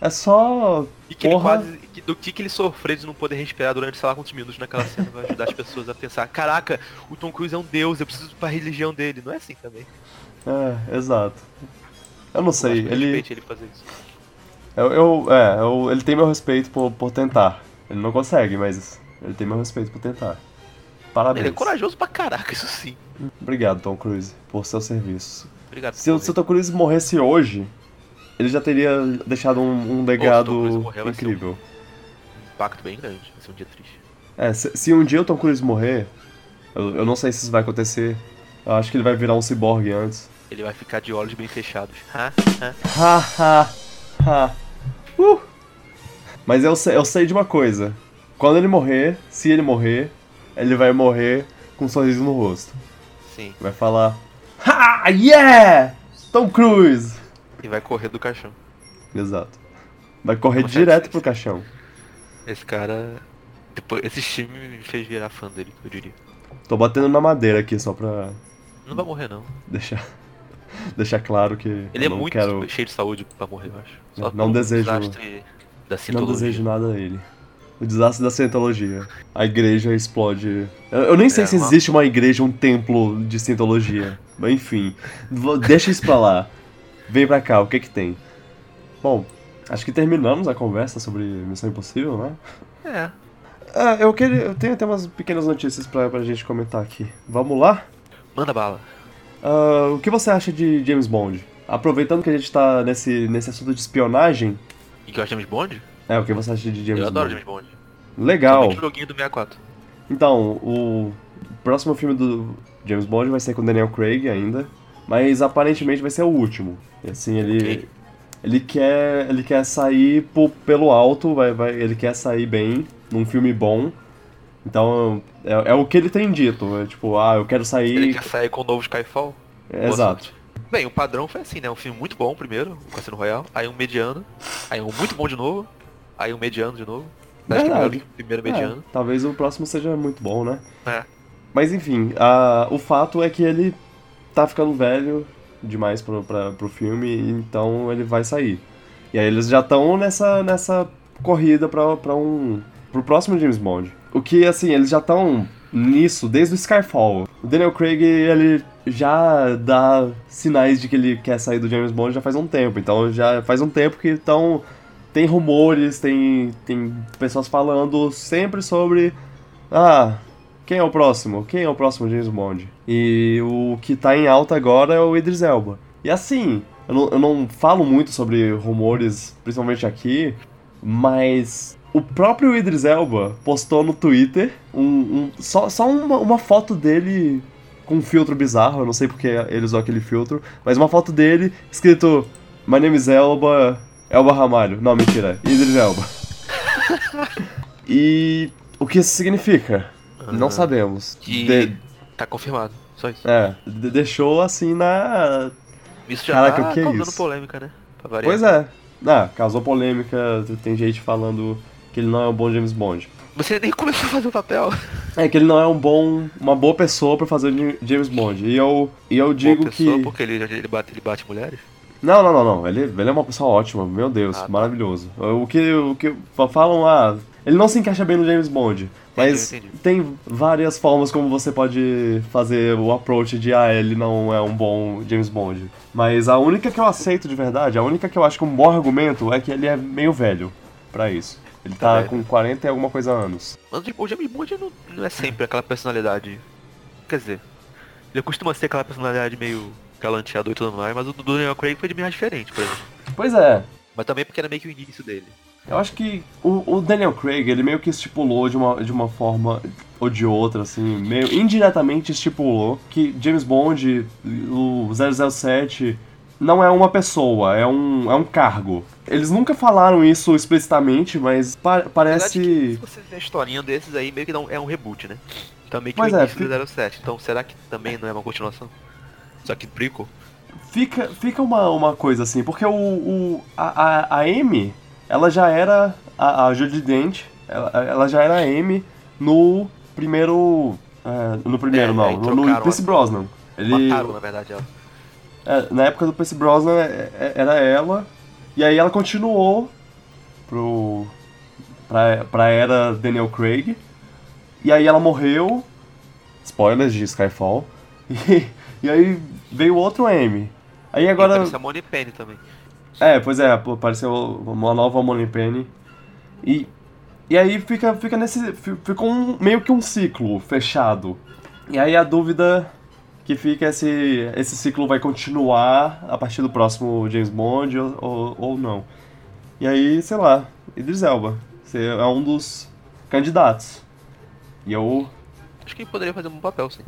é só. E que ele Porra. quase. que- do que, que ele sofreu de não poder respirar durante sei lá quantos minutos naquela cena vai ajudar as pessoas a pensar, caraca, o Tom Cruise é um deus, eu preciso pra religião dele. Não é assim também. É, exato. Eu não sei, Eu que ele. ele fazer isso. Eu, eu- é, eu- ele tem meu respeito por, por tentar. Ele não consegue, mas ele tem meu respeito por tentar. Parabéns. Ele é corajoso pra caraca, isso sim. Obrigado, Tom Cruise, por seu serviço. Obrigado. Se, o- por se o Tom Cruise morresse hoje, ele já teria deixado um, um legado morrer, incrível. um impacto bem grande. Vai ser um dia triste. É, se, se um dia o Tom Cruise morrer, eu, eu não sei se isso vai acontecer. Eu acho que ele vai virar um ciborgue antes. Ele vai ficar de olhos bem fechados. Ha, ha. Ha, ha, ha. Uh. Mas eu eu sei de uma coisa. Quando ele morrer, se ele morrer, ele vai morrer com um sorriso no rosto. Sim. Vai falar: Ha, yeah! Tom Cruise! E vai correr do caixão. Exato. Vai correr direto pro caixão. Esse cara. Depois, esse time me fez virar fã dele, eu diria. Tô batendo na madeira aqui só pra Não vai morrer não. deixar, deixar claro que Ele é muito quero, cheio de saúde pra morrer, eu acho. Só Não desejo- Da não desejo nada a ele. O desastre da cientologia. A igreja explode. Eu, eu nem sei É, se existe uma igreja, um templo de cientologia. Mas enfim, deixa isso pra lá. Vem pra cá, o que que tem? Bom, acho que terminamos a conversa sobre Missão Impossível, né? É. Ah, eu, queria, eu tenho até umas pequenas notícias pra, pra gente comentar aqui. Vamos lá? Manda bala. Ah, o que você acha de James Bond? Aproveitando que a gente tá nesse, nesse assunto de espionagem, E que eu acho James Bond? É, o que você acha de James eu Bond? adoro James Bond. Legal. O joguinho do 64. Então, o próximo filme do James Bond vai ser com Daniel Craig ainda, mas aparentemente vai ser o último. E assim, ele Ok. ele quer ele quer sair po- pelo alto, vai, vai, ele quer sair bem num filme bom. Então, é, é o que ele tem dito, é tipo, ah, eu quero sair, Ele quer sair com o novo Skyfall? Boa exato. Bem, o padrão foi assim, né? Um filme muito bom primeiro, o Cassino Royale, aí um mediano, aí um muito bom de novo, aí um mediano de novo. Acho que Verdade. primeiro, É, mediano. talvez o próximo seja muito bom, né? É. Mas enfim, a- o fato é que ele tá ficando velho demais pro, pra, pro filme, então ele vai sair. E aí eles já estão nessa, nessa corrida pra, pra um. pro próximo James Bond. O que, assim, eles já estão nisso desde o Skyfall. O Daniel Craig, ele já dá sinais de que ele quer sair do James Bond já faz um tempo. Então já faz um tempo que estão. Tem rumores, tem, tem pessoas falando sempre sobre. Ah, quem é o próximo? Quem é o próximo James Bond? E o que tá em alta agora é o Idris Elba. E assim, eu não, eu não falo muito sobre rumores, principalmente aqui, mas o próprio Idris Elba postou no Twitter um, um- só, só uma, uma foto dele com um filtro bizarro, eu não sei porque ele usou aquele filtro, mas uma foto dele escrito My name is Elba, Elba Ramalho. Não, mentira, Idris Elba. e o que isso significa? Não sabemos. Que De- tá confirmado, só isso. é, de- deixou assim na. Isso já Caraca, tá o que é causando isso? polêmica, né? Pois é. Ah, causou polêmica, tem gente falando que ele não é um bom James Bond. Você nem começou a fazer o papel. É que ele não é um bom, uma boa pessoa pra fazer o James Bond. E eu, e eu digo Boa pessoa, que Porque ele, ele, bate, ele bate mulheres? Não, não, não, não. Ele, ele é uma pessoa ótima, meu Deus, Ah, tá. maravilhoso. O que, o que falam, ah, ele não se encaixa bem no James Bond. Mas entendi. tem várias formas como você pode fazer o approach de, ah, ele não é um bom James Bond. Mas a única que eu aceito de verdade, a única que eu acho que é um bom argumento é que ele é meio velho pra isso. Ele tá velho. com 40 e alguma coisa anos. Mas tipo, o James Bond não, não é sempre aquela personalidade. Quer dizer, ele costuma ser aquela personalidade meio galanteador e tudo mais, mas o do Daniel Craig foi de mais diferente, por exemplo. Pois é, Mas também porque era meio que o início dele. Eu acho que o, o Daniel Craig, ele meio que estipulou de uma, de uma forma ou de outra, assim, meio indiretamente estipulou que James Bond, o 007, não é uma pessoa, é um, é um cargo. Eles nunca falaram isso explicitamente, mas pa- verdade, que, parece... se você ver a historinha desses aí, meio que não, é um reboot, né? Então meio que Pois o é, início fi- do 07. Então será que também não é uma continuação? Só que prequel? Fica, fica uma, uma coisa assim, porque o, o, a, a, a Amy, ela já era a, a Judy Dent, ela, ela já era a Amy no primeiro... é, no primeiro, É, não, no, no Pierce Brosnan. Ele, Mataram, na verdade, ela. é, na época do Pierce Brosnan é, é, era ela, e aí ela continuou pro, pra, pra era Daniel Craig, e aí ela morreu, spoilers de Skyfall, e, e aí veio outro Amy. Aí E agora... aparece a Money Penny também. É, pois é, apareceu uma nova Money Penny. E, e aí fica, fica nesse. fi- Fica um, meio que um ciclo fechado. E aí a dúvida que fica é se esse ciclo vai continuar a partir do próximo James Bond ou, ou, ou não. E aí, sei lá, Idris Elba. Você é um dos candidatos. E eu. Acho que ele poderia fazer um papel, sim.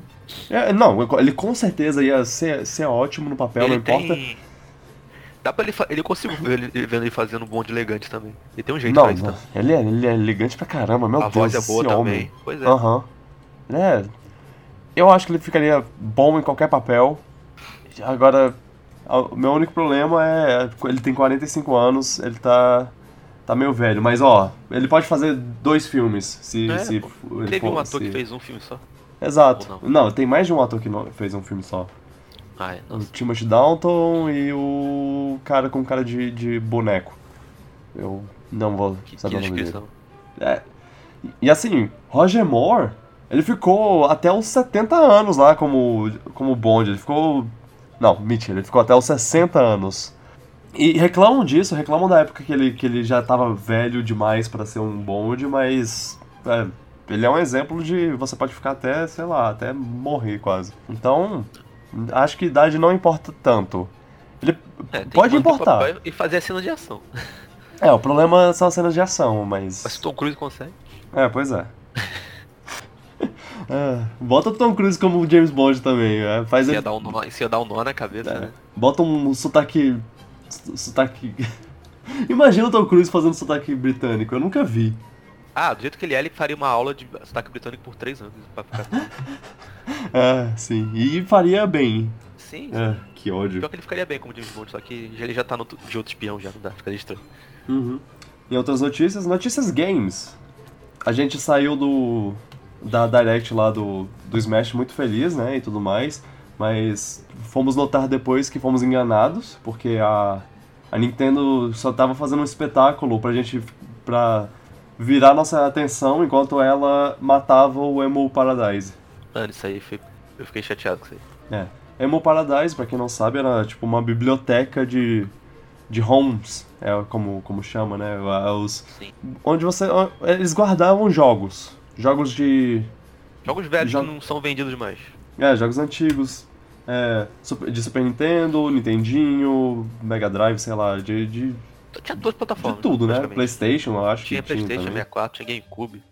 É, não, ele com certeza ia ser, ser ótimo no papel, ele não importa. tem... Dá pra ele... Ele consigo ver ele, ele fazendo um bonde elegante também. Ele tem um jeito Não, pra isso não, também. ele é, ele é elegante pra caramba, meu a Deus. voz é boa também. homem. Pois é. Aham. É. Eu acho que ele ficaria bom em qualquer papel. Agora, a- o meu único problema é. Ele tem 45 anos, ele tá tá meio velho, mas ó, ele pode fazer dois filmes, se, É, se ele Teve for- um ator se- que fez um filme só. Exato. Ou Não. tem mais de um ator que não- fez um filme só. Ah, é, O nossa. Timothy Dalton e o cara com cara de, de boneco. Eu não vou Que, que saber o nome dele. É. E assim, Roger Moore, ele ficou até os 70 anos lá como, como Bond. Ele ficou. Não, mentira, ele ficou até os 60 anos. E reclamam disso, reclamam da época que ele, que ele já tava velho demais pra ser um Bond, mas. é, ele é um exemplo de você pode ficar até, sei lá, até morrer quase. Então, acho que idade não importa tanto. Ele É, pode importar. E fazer a cena de ação. É, o problema são as cenas de ação, mas. Mas se o Tom Cruise consegue. É, pois é. É, bota o Tom Cruise como o James Bond também. é, faz Se ele, ia, dar um nó, se ia dar um nó na cabeça, É. né? Bota um sotaque. Sotaque. Imagina o Tom Cruise fazendo sotaque britânico, eu nunca vi. Ah, do jeito que ele é, ele faria uma aula de sotaque britânico por três anos. Pra ficar... É, sim. E faria bem. Sim, É, que ódio. pior que ele ficaria bem como James Bond, só que ele já tá no, de outro espião já, não dá, ficaria estranho. Uhum. Em outras notícias, notícias games. A gente saiu do da Direct lá do, do Smash muito feliz, né, e tudo mais, mas fomos notar depois que fomos enganados, porque a, a Nintendo só tava fazendo um espetáculo pra gente pra virar nossa atenção enquanto ela matava o Emo Paradise. Mano, isso aí foi. Eu fiquei chateado com isso aí. É. Emo Paradise, pra quem não sabe, era tipo uma biblioteca de, de homes, é como, como chama, né? é Os, Sim. onde você. Eles guardavam jogos. Jogos de. Jogos velhos Jo- que não são vendidos mais. É, jogos antigos. É, de Super Nintendo, Nintendinho, Mega Drive, sei lá, de, de, Tinha duas de plataformas. tudo, né? Playstation, eu acho Tinha que tinha Playstation também. 64, tinha GameCube.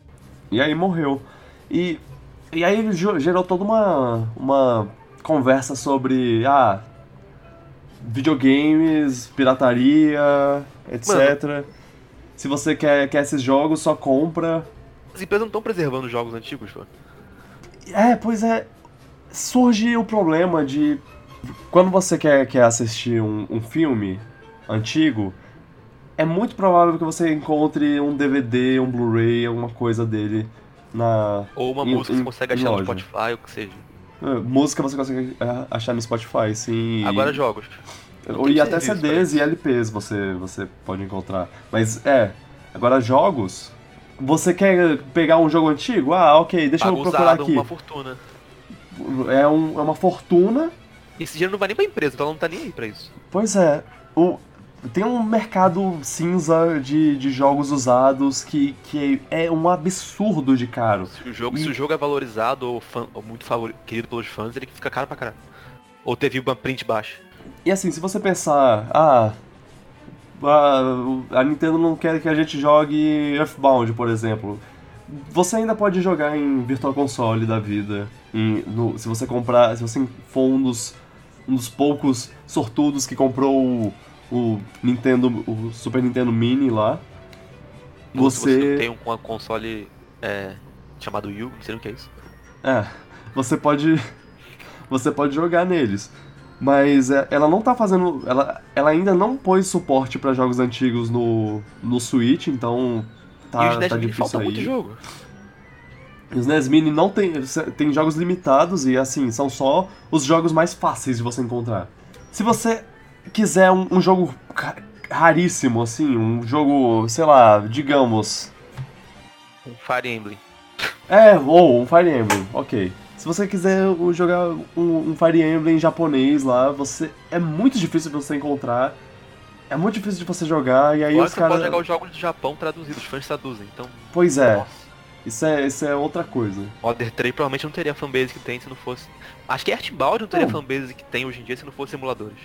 E aí morreu. E, e aí ge- gerou toda uma, uma conversa sobre, ah, videogames, pirataria, etc. Se você quer, quer esses jogos, só compra. As empresas não estão preservando jogos antigos, pô. É, pois é. Surge o problema de. Quando você quer, quer assistir um, um filme antigo, é muito provável que você encontre um DVD, um Blu-ray, alguma coisa dele na. Ou uma Em- música que você consegue achar no loja. Spotify, ou o que seja. É, Música você consegue achar no Spotify, sim. Agora jogos. não E até CDs e LPs você, você pode encontrar. Mas é, agora jogos. Você quer pegar um jogo antigo? Ah, ok, deixa Paga eu procurar usado, aqui. uma fortuna. É, um, é uma fortuna. Esse dinheiro não vai nem pra empresa, então ela não tá nem aí pra isso. Pois é, o, tem um mercado cinza de, de jogos usados que, que é um absurdo de caro. Se o jogo, E- se o jogo é valorizado ou, fã- ou muito favori- querido pelos fãs, ele fica caro pra caralho. Ou teve uma print baixa. E assim, se você pensar, ah, a, a Nintendo não quer que a gente jogue Earthbound, por exemplo. Você ainda pode jogar em Virtual Console da vida. em- no- se você comprar, se você for um dos, um dos poucos sortudos que comprou o, Nintendo, o Super Nintendo Mini lá. Se Você, tem um console é, chamado Yu, não sei o que é isso. é, você pode, você pode jogar neles. Mas é, ela não tá fazendo. Ela, ela ainda não pôs suporte pra jogos antigos no, no Switch, então tá, e os 10 tá difícil falta aí. muito jogo. Os NES Mini não tem. Tem jogos limitados e assim, são só os jogos mais fáceis de você encontrar. Se você quiser um, um jogo ra- raríssimo, assim, um jogo, sei lá, digamos. Um Fire Emblem. É, ou um Fire Emblem, ok. Se você quiser jogar um, um Fire Emblem japonês lá, você. É muito difícil de você encontrar. É muito difícil de você jogar, e aí Agora os você pode caras. jogar os jogos do Japão traduzidos, os fãs traduzem. Então, Pois é, nossa. isso é, isso é outra coisa. Order 3 provavelmente não teria a fanbase que tem se não fosse. Acho que Earthbound não teria a Não. fanbase que tem hoje em dia se não fosse emuladores.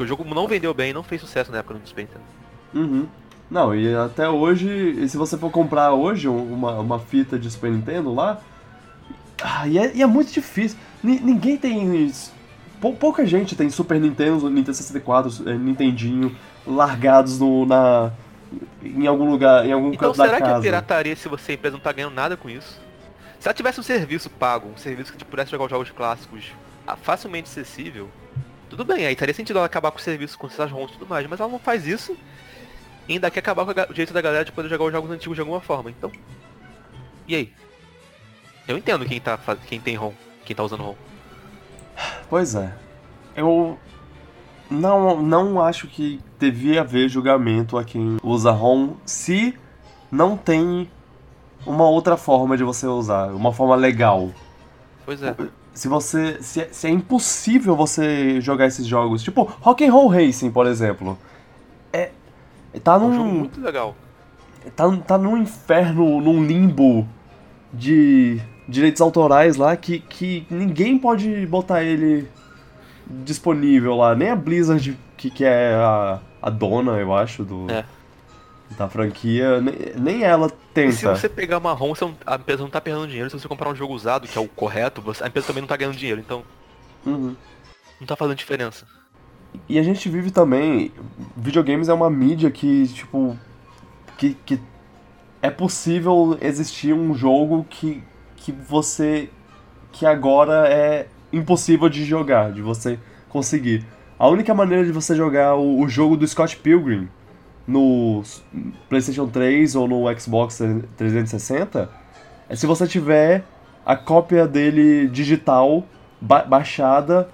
Porque o jogo não vendeu bem, não fez sucesso na época Super Nintendo. Uhum. Não, e até hoje, se você for comprar hoje um- uma, uma fita de Super Nintendo lá, ah, e, é, e é muito difícil. Ni- ninguém tem. Pou- pouca gente tem Super Nintendo, Nintendo 64, eh, Nintendinho largados no, na, em algum lugar, em algum Então canto da será que a casa. pirataria, se você a empresa não tá ganhando nada com isso? Se ela tivesse um serviço pago, um serviço que te pudesse jogar os jogos clássicos ah, facilmente acessível, tudo bem, aí teria sentido ela acabar com o serviço, com essas ROMs e tudo mais, mas ela não faz isso. E ainda quer acabar com o jeito da galera de poder jogar os jogos antigos de alguma forma. Então. E aí? Eu entendo quem tá quem tem ROM, quem tá usando ROM. Pois é. Eu não, não acho que devia haver julgamento a quem usa ROM se não tem uma outra forma de você usar, uma forma legal. Pois é. Se você. Se é, se é impossível você jogar esses jogos, tipo Rock and Roll Racing, por exemplo. É. Tá num. É um jogo muito legal. Tá, tá num inferno, num limbo de direitos autorais lá que, que ninguém pode botar ele disponível lá. Nem a Blizzard, que, que é a, a dona, eu acho, do, É. da franquia, nem, nem ela tenta. E se você pegar uma ROM, você não- a empresa não tá perdendo dinheiro. Se você comprar um jogo usado, que é o correto, você- a empresa também não tá ganhando dinheiro. Então, Uhum. não tá fazendo diferença. E a gente vive também. Videogames é uma mídia que, tipo. Que, que é possível existir um jogo que, que você. que agora é impossível de jogar, de você conseguir. A única maneira de você jogar o, o jogo do Scott Pilgrim no PlayStation 3 ou no Xbox 360 é se você tiver a cópia dele digital ba- baixada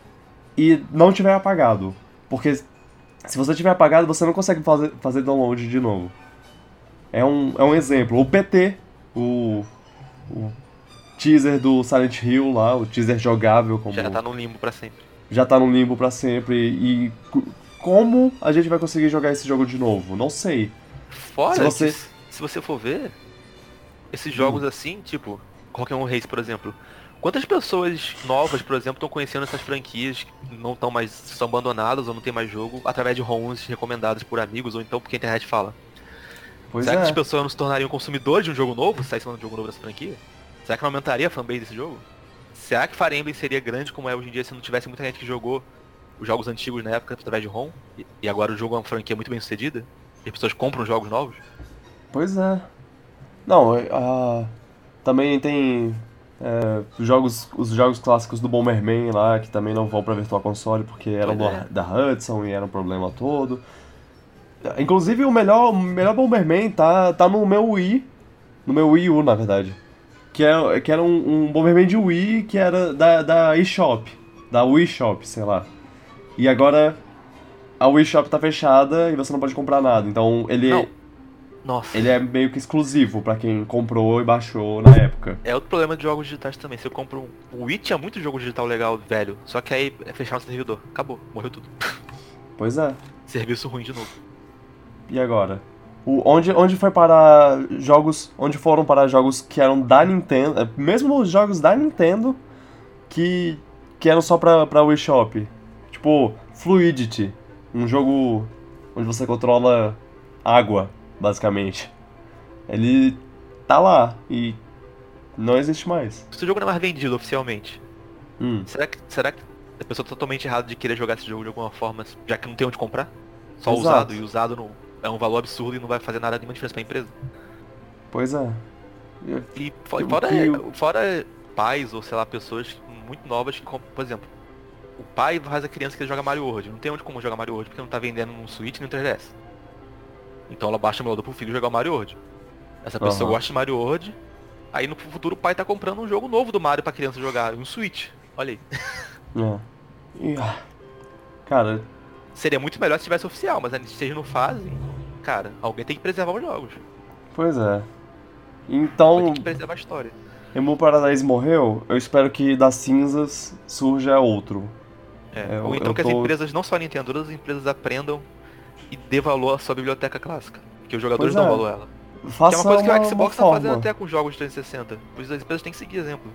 e não tiver apagado. Porque se você tiver apagado, você não consegue fazer, fazer download de novo. É um, é um exemplo. O PT, o, o teaser do Silent Hill lá, o teaser jogável, como Já tá no limbo pra sempre. já tá no limbo pra sempre. E como a gente vai conseguir jogar esse jogo de novo? Não sei. Fora Se você- que, se você for ver, esses jogos assim, tipo, Rock and Roll Race, por exemplo, quantas pessoas novas, por exemplo, estão conhecendo essas franquias que não estão mais, são abandonadas ou não tem mais jogo, através de ROMs recomendados por amigos ou então porque a internet fala. Pois Será que é. as pessoas não se tornariam consumidores de um jogo novo, se saísse um jogo novo dessa franquia? Será que não aumentaria a fanbase desse jogo? Será que Fire Emblem seria grande como é hoje em dia se não tivesse muita gente que jogou os jogos antigos na época através de ROM? E- agora o jogo é uma franquia muito bem sucedida? E as pessoas compram jogos novos? Pois é. Não, também tem é, jogos, os jogos clássicos do Bomberman lá, que também não vão pra Virtual Console porque eram do- é. da Hudson e era um problema todo. Inclusive o melhor, o melhor Bomberman tá, tá no meu Wii, no meu Wii U, na verdade. Que, é, que era um, um Bomberman de Wii que era da, da eShop, da Wii Shop, sei lá. E agora a Wii Shop tá fechada e você não pode comprar nada. Então ele, Não. Nossa. ele é meio que exclusivo pra quem comprou e baixou na época. É outro problema de jogos digitais também. Se eu compro um. O Wii tinha muito jogo digital legal, velho. Só que aí é fechar o servidor. Acabou. Morreu tudo. Pois é. Serviço ruim de novo. E agora? O, onde, onde foi parar jogos. Onde foram parar jogos que eram da Nintendo. é, Mesmo os jogos da Nintendo que, que eram só pra, pra Wii Shop. Tipo, Fluidity. Um jogo onde você controla água, basicamente. Ele tá lá e não existe mais. Se o jogo não é mais vendido oficialmente, Hum, será que, será que a pessoa tá totalmente errada de querer jogar esse jogo de alguma forma, já que não tem onde comprar? Só Exato. usado, e usado não, é um valor absurdo e não vai fazer nada nenhuma diferença pra empresa. pois é. E fo- O fora, que- fora pais ou sei lá, pessoas muito novas que compram, por exemplo, o pai faz a criança que joga Mario World. Não tem onde como jogar Mario World porque não tá vendendo no Switch nem no 3DS. Então ela baixa o emulador pro filho jogar o Mario World. Essa pessoa Aham. gosta de Mario World. Aí no futuro o pai tá comprando um jogo novo do Mario pra criança jogar, um Switch. Olha aí. É. Ah, cara, Seria muito melhor se tivesse oficial, mas eles não fazem, cara, alguém tem que preservar os jogos. pois é. Então, tem que preservar a história. Emu Paradise morreu, eu espero que das cinzas surja outro. É, É, ou então que as tô- empresas, não só a Nintendo, todas as empresas aprendam e dê valor à sua biblioteca clássica. Que os jogadores Pois dão é. valor a ela. Que é Faça uma coisa que o Xbox uma tá fazendo até com jogos de 360. Por isso as empresas têm que seguir exemplo.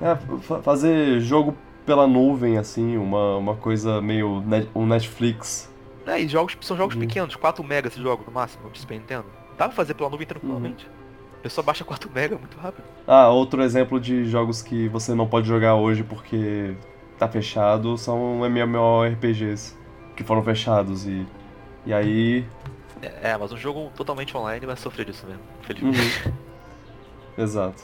É, fa- fazer jogo pela nuvem, assim, uma, uma coisa meio net, um Netflix. É, e jogos são jogos Uhum. pequenos, 4 MB esse jogo no máximo, de Super Nintendo. Dá pra fazer pela nuvem tranquilamente. Uhum. A pessoa baixa 4 MB muito rápido. Ah, outro exemplo de jogos que você não pode jogar hoje porque tá fechado são MMORPGs que foram fechados e e aí É, é, mas um jogo totalmente online vai sofrer disso mesmo, infelizmente. Uhum. Exato.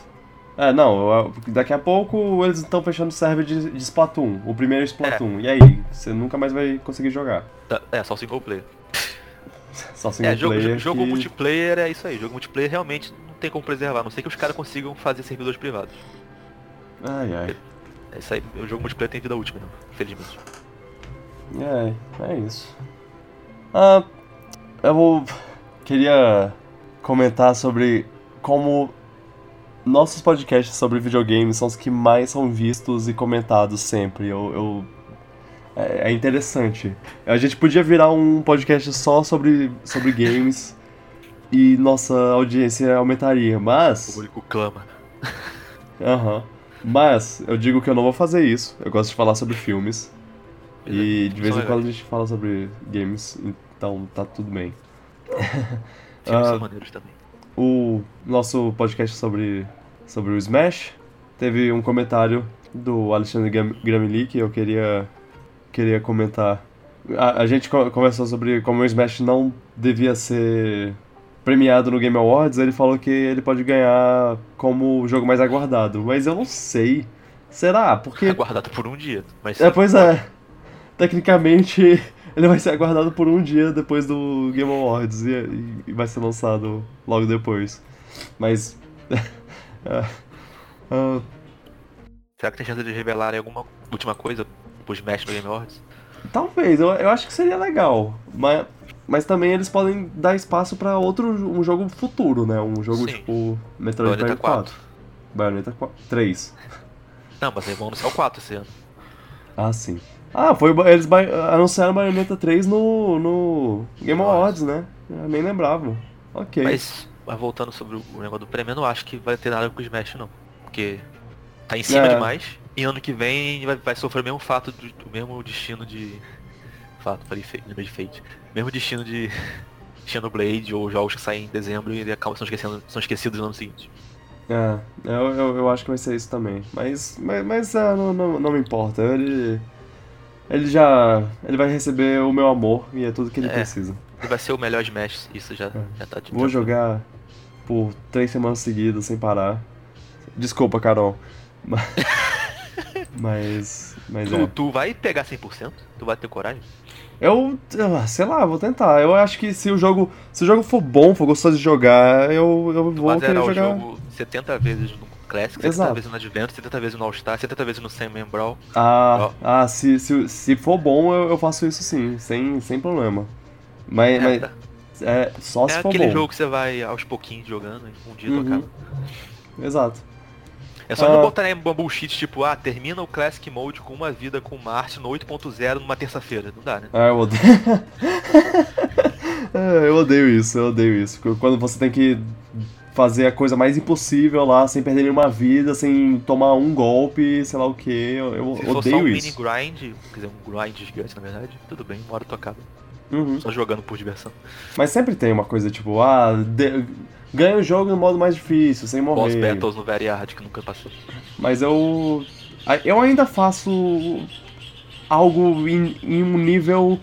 É, não, daqui a pouco eles estão fechando o server de, de Splatoon, o primeiro Splatoon. E aí, você nunca mais vai conseguir jogar. Tá- É, só o single player. Só single É, jogo, player. jogo que- multiplayer é isso aí. Jogo multiplayer realmente não tem como preservar, a não sei que os caras consigam fazer servidores privados. Ai, ai. É isso aí, o jogo multiplayer tem vida útil mesmo, infelizmente. É, é isso. Ah, eu vou- queria comentar sobre como nossos podcasts sobre videogames são os que mais são vistos e comentados sempre. Eu, eu- é, é interessante. A gente podia virar um podcast só sobre, sobre games e nossa audiência aumentaria, O mas público clama. Aham. Mas eu digo que eu não vou fazer isso. Eu gosto de falar sobre filmes. E de vez em quando a gente fala sobre games, então tá tudo bem. Filmes Ah. são maneiros também. O nosso podcast sobre, sobre o Smash teve um comentário do Alexandre Gram- Gramily que eu queria, queria comentar. A, a gente co- conversou sobre como o Smash não devia ser premiado no Game Awards. Ele falou que ele pode ganhar como o jogo mais aguardado, mas eu não sei. Será? Porque. Aguardado por um dia. Mas É, pois é. Tecnicamente, ele vai ser aguardado por um dia depois do Game Awards e, e vai ser lançado logo depois. Mas. ah, Será que tem chance de revelarem alguma última coisa pro Smash no Game Awards? talvez, eu, eu acho que seria legal. Mas, mas também eles podem dar espaço pra outro um jogo futuro, né? Um jogo Sim. tipo Metroid Prime 4. Bayonetta 4. 3. Não, mas eles vão anunciar o 4 esse ano. Ah, sim. Ah, foi, eles anunciaram Bayonetta 3 no, no Game Awards, né? Eu nem lembrava. Ok. Mas, mas voltando sobre o negócio do prêmio, eu não acho que vai ter nada com o Smash não. Porque tá em cima É. demais. E ano que vem vai, vai sofrer o mesmo fato, de- o mesmo destino de. Fato, falei feio, lembrei de Fate. Mesmo destino de Xenoblade ou jogos que saem em dezembro e acabam são, esquecendo, são esquecidos no ano seguinte. É, eu, eu, eu acho que vai ser isso também. Mas, mas, mas é, não, não, não me importa. Ele. Ele já. Ele vai receber o meu amor e é tudo que ele É. precisa. E vai ser o melhor Smash, isso já, já tá de Vou jogar por três semanas seguidas sem parar. Desculpa, Carol. Mas. Mas. Mas Tu, é. tu vai pegar 100%? Tu vai ter coragem? Eu, sei lá, vou tentar. Eu acho que se o jogo, se o jogo for bom, for gostoso de jogar, eu, eu vou querer zerar o jogar. jogo 70 vezes no Classic, 70 Exato. vezes no Advance, 70 vezes no All-Star, 70 vezes no Sam Brawl. Ah, ah se, se, se for bom, eu, eu faço isso sim, sem, sem problema. Mas, É, mas tá. é só se É for aquele bom. jogo que você vai aos pouquinhos jogando, um dia Uhum. acaba. Exato. É só Ah. não botar aí uma bullshit tipo, ah, termina o Classic Mode com uma vida com Marte no 8.0 numa terça-feira. Não dá, né? Ah, eu odeio. É, eu odeio isso, eu odeio isso. Quando você tem que fazer a coisa mais impossível lá, sem perder nenhuma vida, sem tomar um golpe, sei lá o que, eu, eu Se for só odeio um mini isso. grind, quer dizer, um grind gigante na verdade, tudo bem, uma hora tu acaba. Uhum. Só jogando por diversão. Mas sempre tem uma coisa tipo, ah, de- ganha o jogo no modo mais difícil, sem Boss morrer. Battles no Very Hard que nunca passou. Mas eu. Eu ainda faço algo em, em um nível.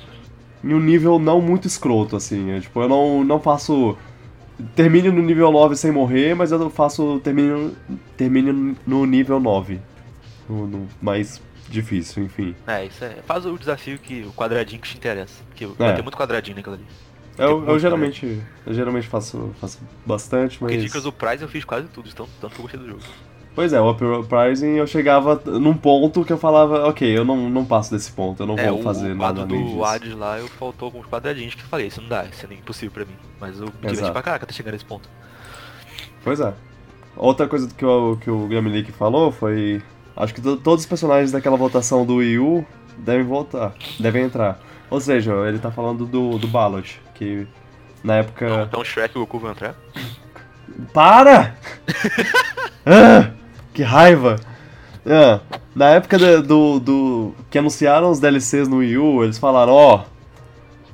Em um nível não muito escroto, assim. Eu, tipo, eu não, não faço. Termine no nível 9 sem morrer, mas eu faço. Termine, termine no nível 9. No, no mais difícil, enfim. É, isso é. Faz o desafio que o quadradinho que te interessa. Porque É. vai ter muito quadradinho naquilo ali. Eu, eu muito geralmente. Eu geralmente faço, faço bastante, Porque mas. dicas do Prize eu fiz quase tudo, então, tanto que eu gostei do jogo. Pois é, o Uprising eu chegava num ponto que eu falava, ok, eu não, não passo desse ponto, eu não é, vou o, fazer o nada quadro além do disso. Hades lá, eu faltou alguns quadradinhos que eu falei, isso não dá, isso é impossível pra mim. Mas eu me diverti pra caraca até chegar nesse ponto. Pois é. Outra coisa que o, que o Gramilick falou foi. Acho que to- todos os personagens daquela votação do Wii U devem voltar, devem entrar. Ou seja, ele tá falando do, do Ballot, que na Então, época. então o Shrek e o Goku vão entrar? Para! Ah, que raiva! Ah, na época da- do, do. que anunciaram os DLCs no Wii U, eles falaram: ó,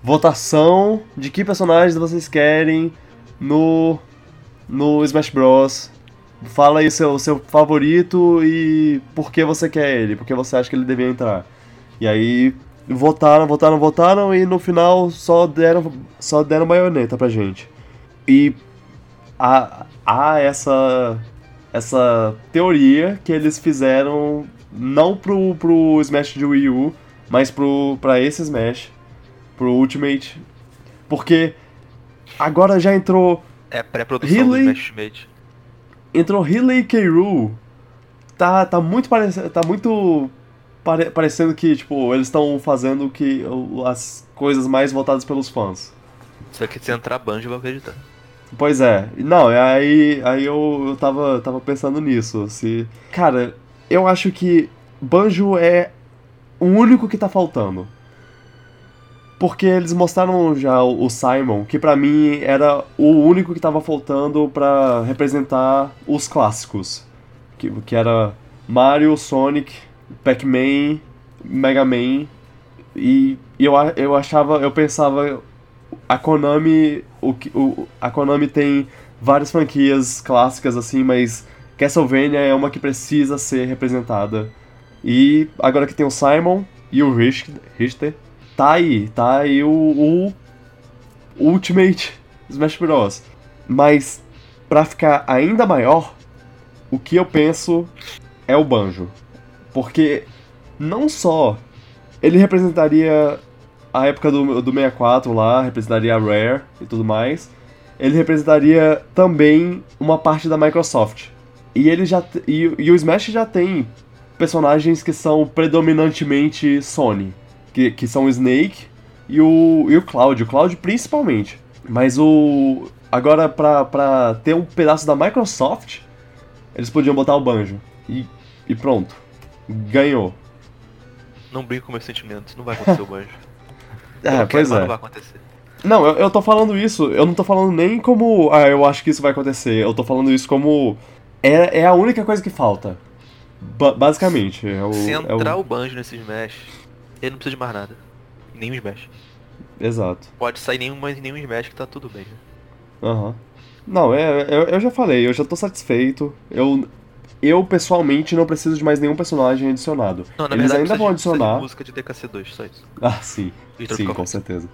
votação de que personagens vocês querem no. no Smash Bros. Fala aí seu, seu favorito e por que você quer ele, por que você acha que ele devia entrar. E aí votaram, votaram, votaram e no final só deram, só deram baioneta pra gente. E há, há essa, essa teoria que eles fizeram não pro, pro Smash de Wii U, mas pro, pra esse Smash, pro Ultimate. Porque agora já entrou. É pré-produção do? Smash Ultimate. Entrou Riley K. Rool. Tá, tá muito parecendo. Tá muito. pare- parecendo que, tipo, eles estão fazendo que as coisas mais voltadas pelos fãs. Só que se entrar banjo, eu vou acreditar. Pois é. Não, aí, aí eu, eu tava, tava pensando nisso. Se. Cara, eu acho que Banjo é o único que tá faltando. Porque eles mostraram já o Simon, que pra mim era o único que tava faltando pra representar os clássicos. Que, que era Mario, Sonic, Pac-Man, Mega Man. E, eu, eu achava, eu pensava, a Konami, o, o, a Konami tem várias franquias clássicas assim, mas Castlevania é uma que precisa ser representada. E agora que tem o Simon e o Richt- Richter, tá aí, tá aí o, o Ultimate Smash Bros. Mas pra ficar ainda maior, o que eu penso é o Banjo. Porque não só ele representaria a época do, do 64 lá, representaria a Rare e tudo mais, ele representaria também uma parte da Microsoft. E ele já e, e o Smash já tem personagens que são predominantemente Sony, que, que são o Snake e o, e o Cloud, o Cloud principalmente. Mas o agora pra, pra ter um pedaço da Microsoft, eles podiam botar o Banjo. E, e pronto. Ganhou. Não brinco com meus sentimentos, não vai acontecer o banjo. É, Eu quero, pois mas é. Não vai acontecer. Não, eu, eu tô falando isso, eu não tô falando nem como, ah, eu acho que isso vai acontecer, eu tô falando isso como, é, é a única coisa que falta. Ba- basicamente, é o, Se é entrar o... o banjo nesse Smash, ele não precisa de mais nada. Nenhum Smash. Exato. Pode sair nenhum, mas nenhum Smash que tá tudo bem. né? Aham. Não, é, eu, eu já falei, eu já tô satisfeito, eu, eu pessoalmente não preciso de mais nenhum personagem adicionado. Não, na Eles verdade, ainda vão precisa de adicionar... música de DKC2, só isso. Ah, sim. Sim, com certeza.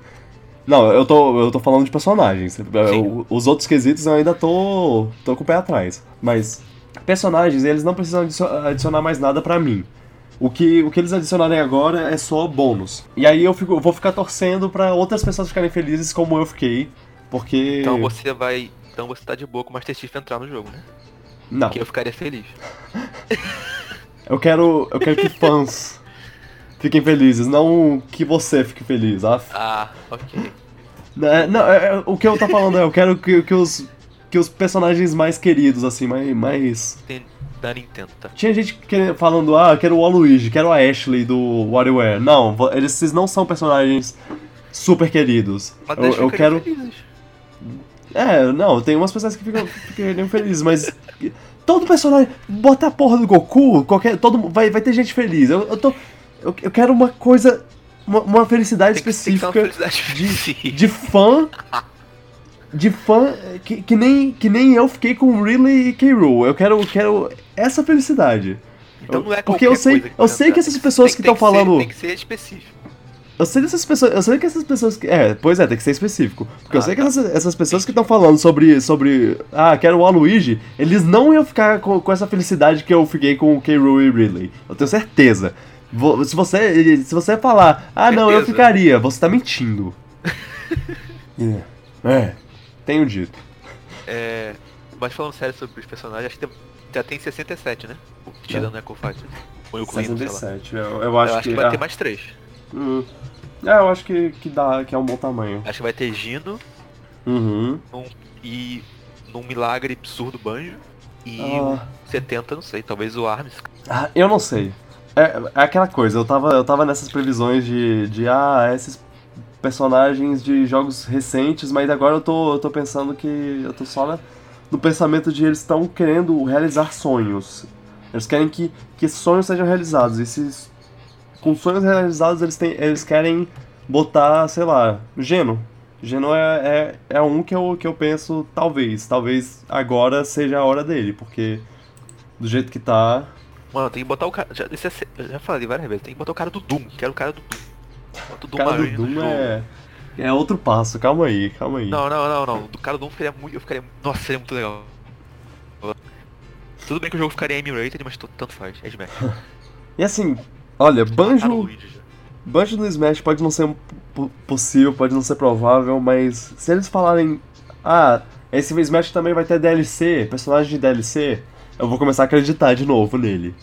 Não, eu tô, eu tô falando de personagens. Eu- os outros quesitos eu ainda tô, tô com o pé atrás. Mas personagens, eles não precisam adicio- adicionar mais nada pra mim. O que, o que eles adicionarem agora é só bônus. E aí eu, fico, eu vou ficar torcendo pra outras pessoas ficarem felizes como eu fiquei. Porque. Então você vai. Então você tá de boa com o Master Chief entrar no jogo, né? Não, Que eu ficaria feliz. eu quero, eu quero que fãs fiquem felizes, não que você fique feliz. Ah, Ah, ok. É, Não, é- é- o que eu tô falando é, eu quero que, que os que os personagens mais queridos, assim, mais. mais... Da Nintendo, tá? Tinha gente que- falando, ah, quero o Waluigi, quero a Ashley do WarioWare. Não, eles esses não são personagens super queridos. Mas Eu, eu quero. felizes. É, não, tem umas pessoas que ficam, ficariam felizes, mas. Todo personagem. Bota a porra do Goku, qualquer. Todo, vai, vai ter gente feliz. Eu, eu tô. Eu, eu quero uma coisa. Uma, uma felicidade ser uma específica felicidade de, de fã. De fã que, que, nem, que nem eu fiquei com Ridley e K. Rool. Eu quero, quero essa felicidade. Então não é Porque eu sei- que eu vai sei que essas Tem pessoas que tem tão falando- Ser, tem que ser específico. Eu sei dessas pessoas. Eu sei que essas pessoas. que- É, pois é, tem que ser específico. Porque eu Ah, sei que tá. essas, essas pessoas que estão falando sobre. sobre. Ah, quero o Waluigi, eles não iam ficar com, com essa felicidade que eu fiquei com o K. Rool e Ridley. Eu tenho certeza. Vo- Se você, se você falar, ah não, eu Certeza. ficaria, você tá mentindo. é. é, tenho dito. É, mas falando sério sobre os personagens, acho que tem- já tem 67, né? Tirando o Echo Fighter. Ou sei lá. 67, eu, eu Eu acho, acho que, que. vai ah, ter mais três. hum. É, eu acho que, que dá, que é um bom tamanho. Acho que vai ter Gino Uhum. um- e num milagre absurdo banjo. E Ah. um 70, não sei, talvez o Arms. Ah, eu não sei. É, é aquela coisa, eu tava, eu tava nessas previsões de, de ah, esses personagens de jogos recentes, mas agora eu tô, eu tô pensando que eu tô só na- no pensamento de eles estão querendo realizar sonhos. Eles querem que, que sonhos sejam realizados. E se, com sonhos realizados eles, têm, eles querem botar, sei lá, Geno. Geno é, é, é um que eu, que eu penso, talvez, talvez agora seja a hora dele, porque do jeito que tá, Mano, tem que botar o cara. Já, esse é- já falei várias vezes, tem que botar o cara do Doom. Quero o cara do Doom. O O Doom cara do Doom é. É outro passo, calma aí, calma aí. Não, não, não, não. Do cara do Doom ficaria muito. Eu ficaria. Nossa, seria muito legal. Tudo bem que o jogo ficaria emulated, mas tanto faz. É Smash. E assim, olha, no Banjo. Banjo no Smash pode não ser po- possível, pode não ser provável, mas se eles falarem, ah, esse Smash também vai ter DLC, personagem de DLC, eu vou começar a acreditar de novo nele.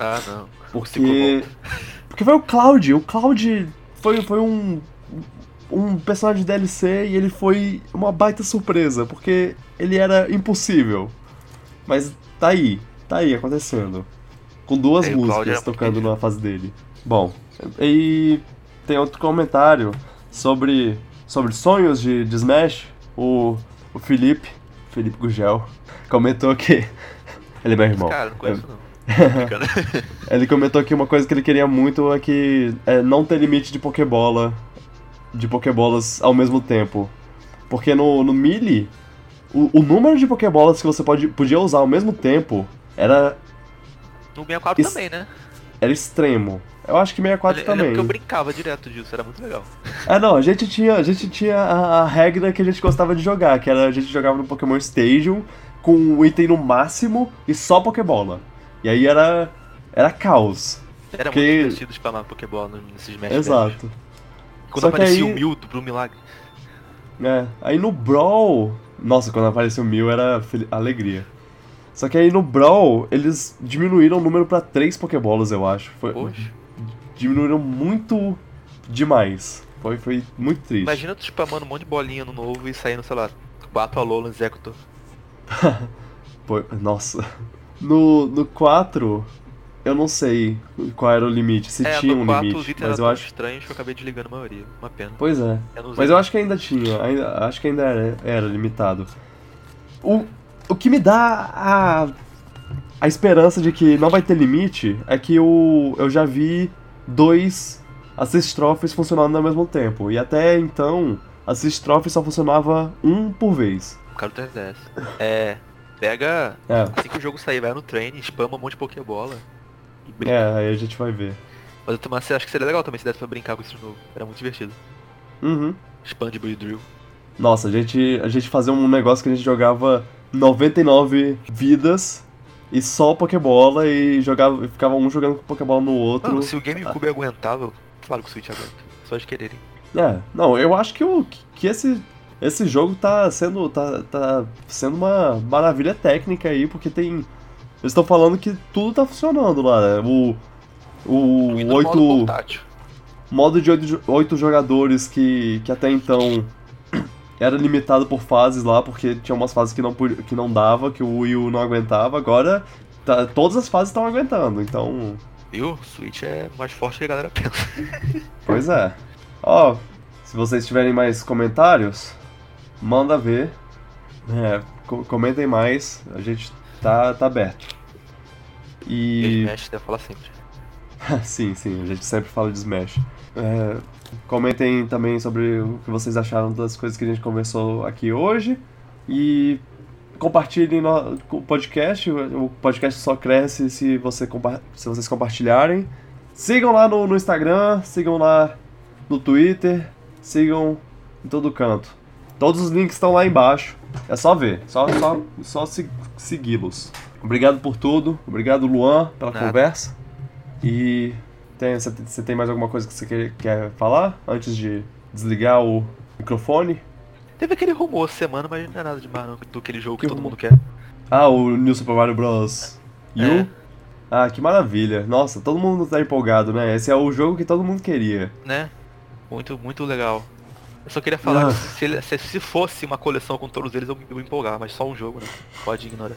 Ah, não. Porque. Porque foi o Cloud. O Cloud foi, foi um. Um personagem de DLC e ele foi uma baita surpresa, porque ele era impossível. Mas tá aí, tá aí acontecendo. Com duas É, o Cloud músicas muito tocando na fase dele. Bom, e tem outro comentário sobre, sobre sonhos de, de Smash. O, o Felipe, Felipe Gugel, comentou que. Ele é meu irmão. Cara, não conheço não. Ele comentou que uma coisa que ele queria muito é que é não ter limite de Pokébola. De Pokébolas ao mesmo tempo. Porque no, no Melee, o, o número de Pokébolas que você pode, podia usar ao mesmo tempo era, No 64 Isso- também, né? era extremo. Eu acho que 64 Eu, eu também. que eu brincava direto disso, era muito legal. É, não, a gente tinha, a gente tinha a, a regra que a gente gostava de jogar, que era a gente jogava no Pokémon Stadium com o item no máximo e só Pokébola. E aí era, era caos. Era Que- muito divertido spamar Pokébola nesses velhos. Exato. Quando Só aparecia aí- o Mewtwo pro Milagre. É, aí no Brawl. Nossa, quando apareceu mil era alegria. Só que aí no Brawl, eles diminuíram o número pra três Pokébolas, eu acho. Foi, Poxa. diminuíram muito demais. Foi, foi muito triste. Imagina tu spamando um monte de bolinha no novo e saindo, sei lá, 4 Alolan Executor. Foi- nossa. No, no 4, eu não sei qual era o limite, se é, tinha um 4 os limite. Mas eu acho. estranhos que eu acabei desligando a maioria. Uma pena. Pois é. Eu. Mas eu acho que ainda tinha, ainda, acho que ainda era, era limitado. O, o que me dá a, a esperança de que não vai ter limite é que o, eu já vi dois Assist Trophies funcionando ao mesmo tempo. E até então, Assist Trophy só funcionava um por vez. Por causa do 3DS. É. Pega. É, Assim que o jogo sair, vai no treino, spama um monte de Pokébola. E brinca. é aí a gente vai ver. Mas eu também acho que seria legal também se desse pra brincar com isso de novo. Era muito divertido. Uhum. Spam de Drill. Nossa, a gente, a gente fazia um negócio que a gente jogava 99 vidas e só Pokébola e jogava, ficava um jogando Pokébola no outro. Mano, se o GameCube aguentava, claro que o Switch aguenta. Só de quererem. É, não, eu acho que, o, que esse, esse jogo tá sendo, tá, tá sendo uma maravilha técnica aí, porque tem. Eles estão falando que tudo tá funcionando lá. né? O. O E no modo 8. modo de 8, oito jogadores que, que até então era limitado por fases lá, porque tinha umas fases que não, que não dava, que o Wii U não aguentava. Agora, tá- todas as fases estão aguentando, então. Viu? O Switch é mais forte que a galera pensa. Pois é. Ó, se vocês tiverem mais comentários, manda ver. É, co- comentem mais, a gente tá, tá aberto. E... Smash deve falar sempre. sim, sim, a gente sempre fala de Smash. É, comentem também sobre o que vocês acharam das coisas que a gente conversou aqui hoje. E compartilhem no, o podcast. O podcast só cresce se, você, se vocês compartilharem. Sigam lá no, no Instagram, sigam lá no Twitter, sigam em todo canto. Todos os links estão lá embaixo. É só ver, só, só, só se- segui-los. Obrigado por tudo. Obrigado, Luan, pela Nada. conversa. E tem, você, você tem mais alguma coisa que você quer, quer falar antes de desligar o microfone? Teve aquele rumor semana, mas não é nada demais não, do aquele jogo que, Que todo rumor? mundo quer. Ah, o New Super Mario Bros. U? É. Ah, que maravilha. Nossa, todo mundo tá empolgado, né? Esse é o jogo que todo mundo queria. Né? Muito, muito legal. Eu só queria falar que se, ele- se- se fosse uma coleção com todos eles, eu me eu me empolgar, mas só um jogo, né? Pode ignorar.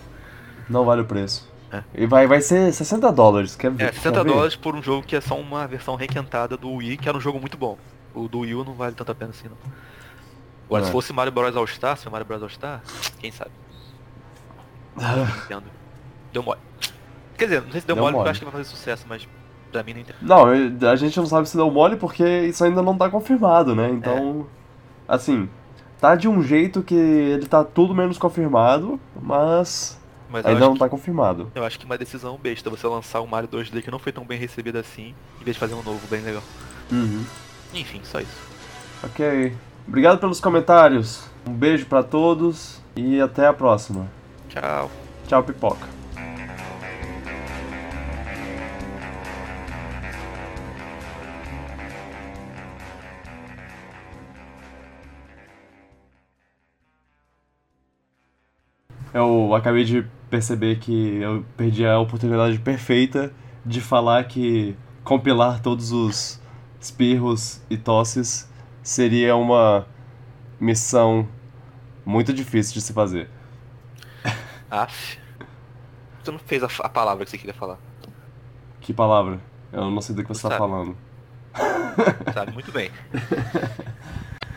Não vale o preço. É. E vai, vai ser 60 dólares, quer ver? É, 60 quer ver? dólares por um jogo que é só uma versão requentada do Wii, que era um jogo muito bom. O do Wii U não vale tanto a pena assim, não. Agora, É. se fosse Mario Bros. All Star, se é Mario Bros. All Star, quem sabe? Entendo. Deu mole. Quer dizer, não sei se deu, Deu mole, porque mole. eu acho que vai fazer sucesso, mas pra mim não entendo. Não, a gente não sabe se deu mole porque isso ainda não tá confirmado, né? Então, assim, tá de um jeito que ele tá tudo menos confirmado, mas Mas ainda não que, tá confirmado. eu acho que uma decisão besta você lançar um Mario 2D que não foi tão bem recebido assim, em vez de fazer um novo bem legal. Uhum. Enfim, só isso. Ok. Obrigado pelos comentários. Um beijo pra todos e até a próxima. Tchau. Tchau, pipoca. Eu acabei de perceber que eu perdi a oportunidade perfeita de falar que compilar todos os espirros e tosses seria uma missão muito difícil de se fazer. Aff. Você não fez a, a palavra que você queria falar. Que palavra? Eu não sei do que você está falando. Sabe muito bem.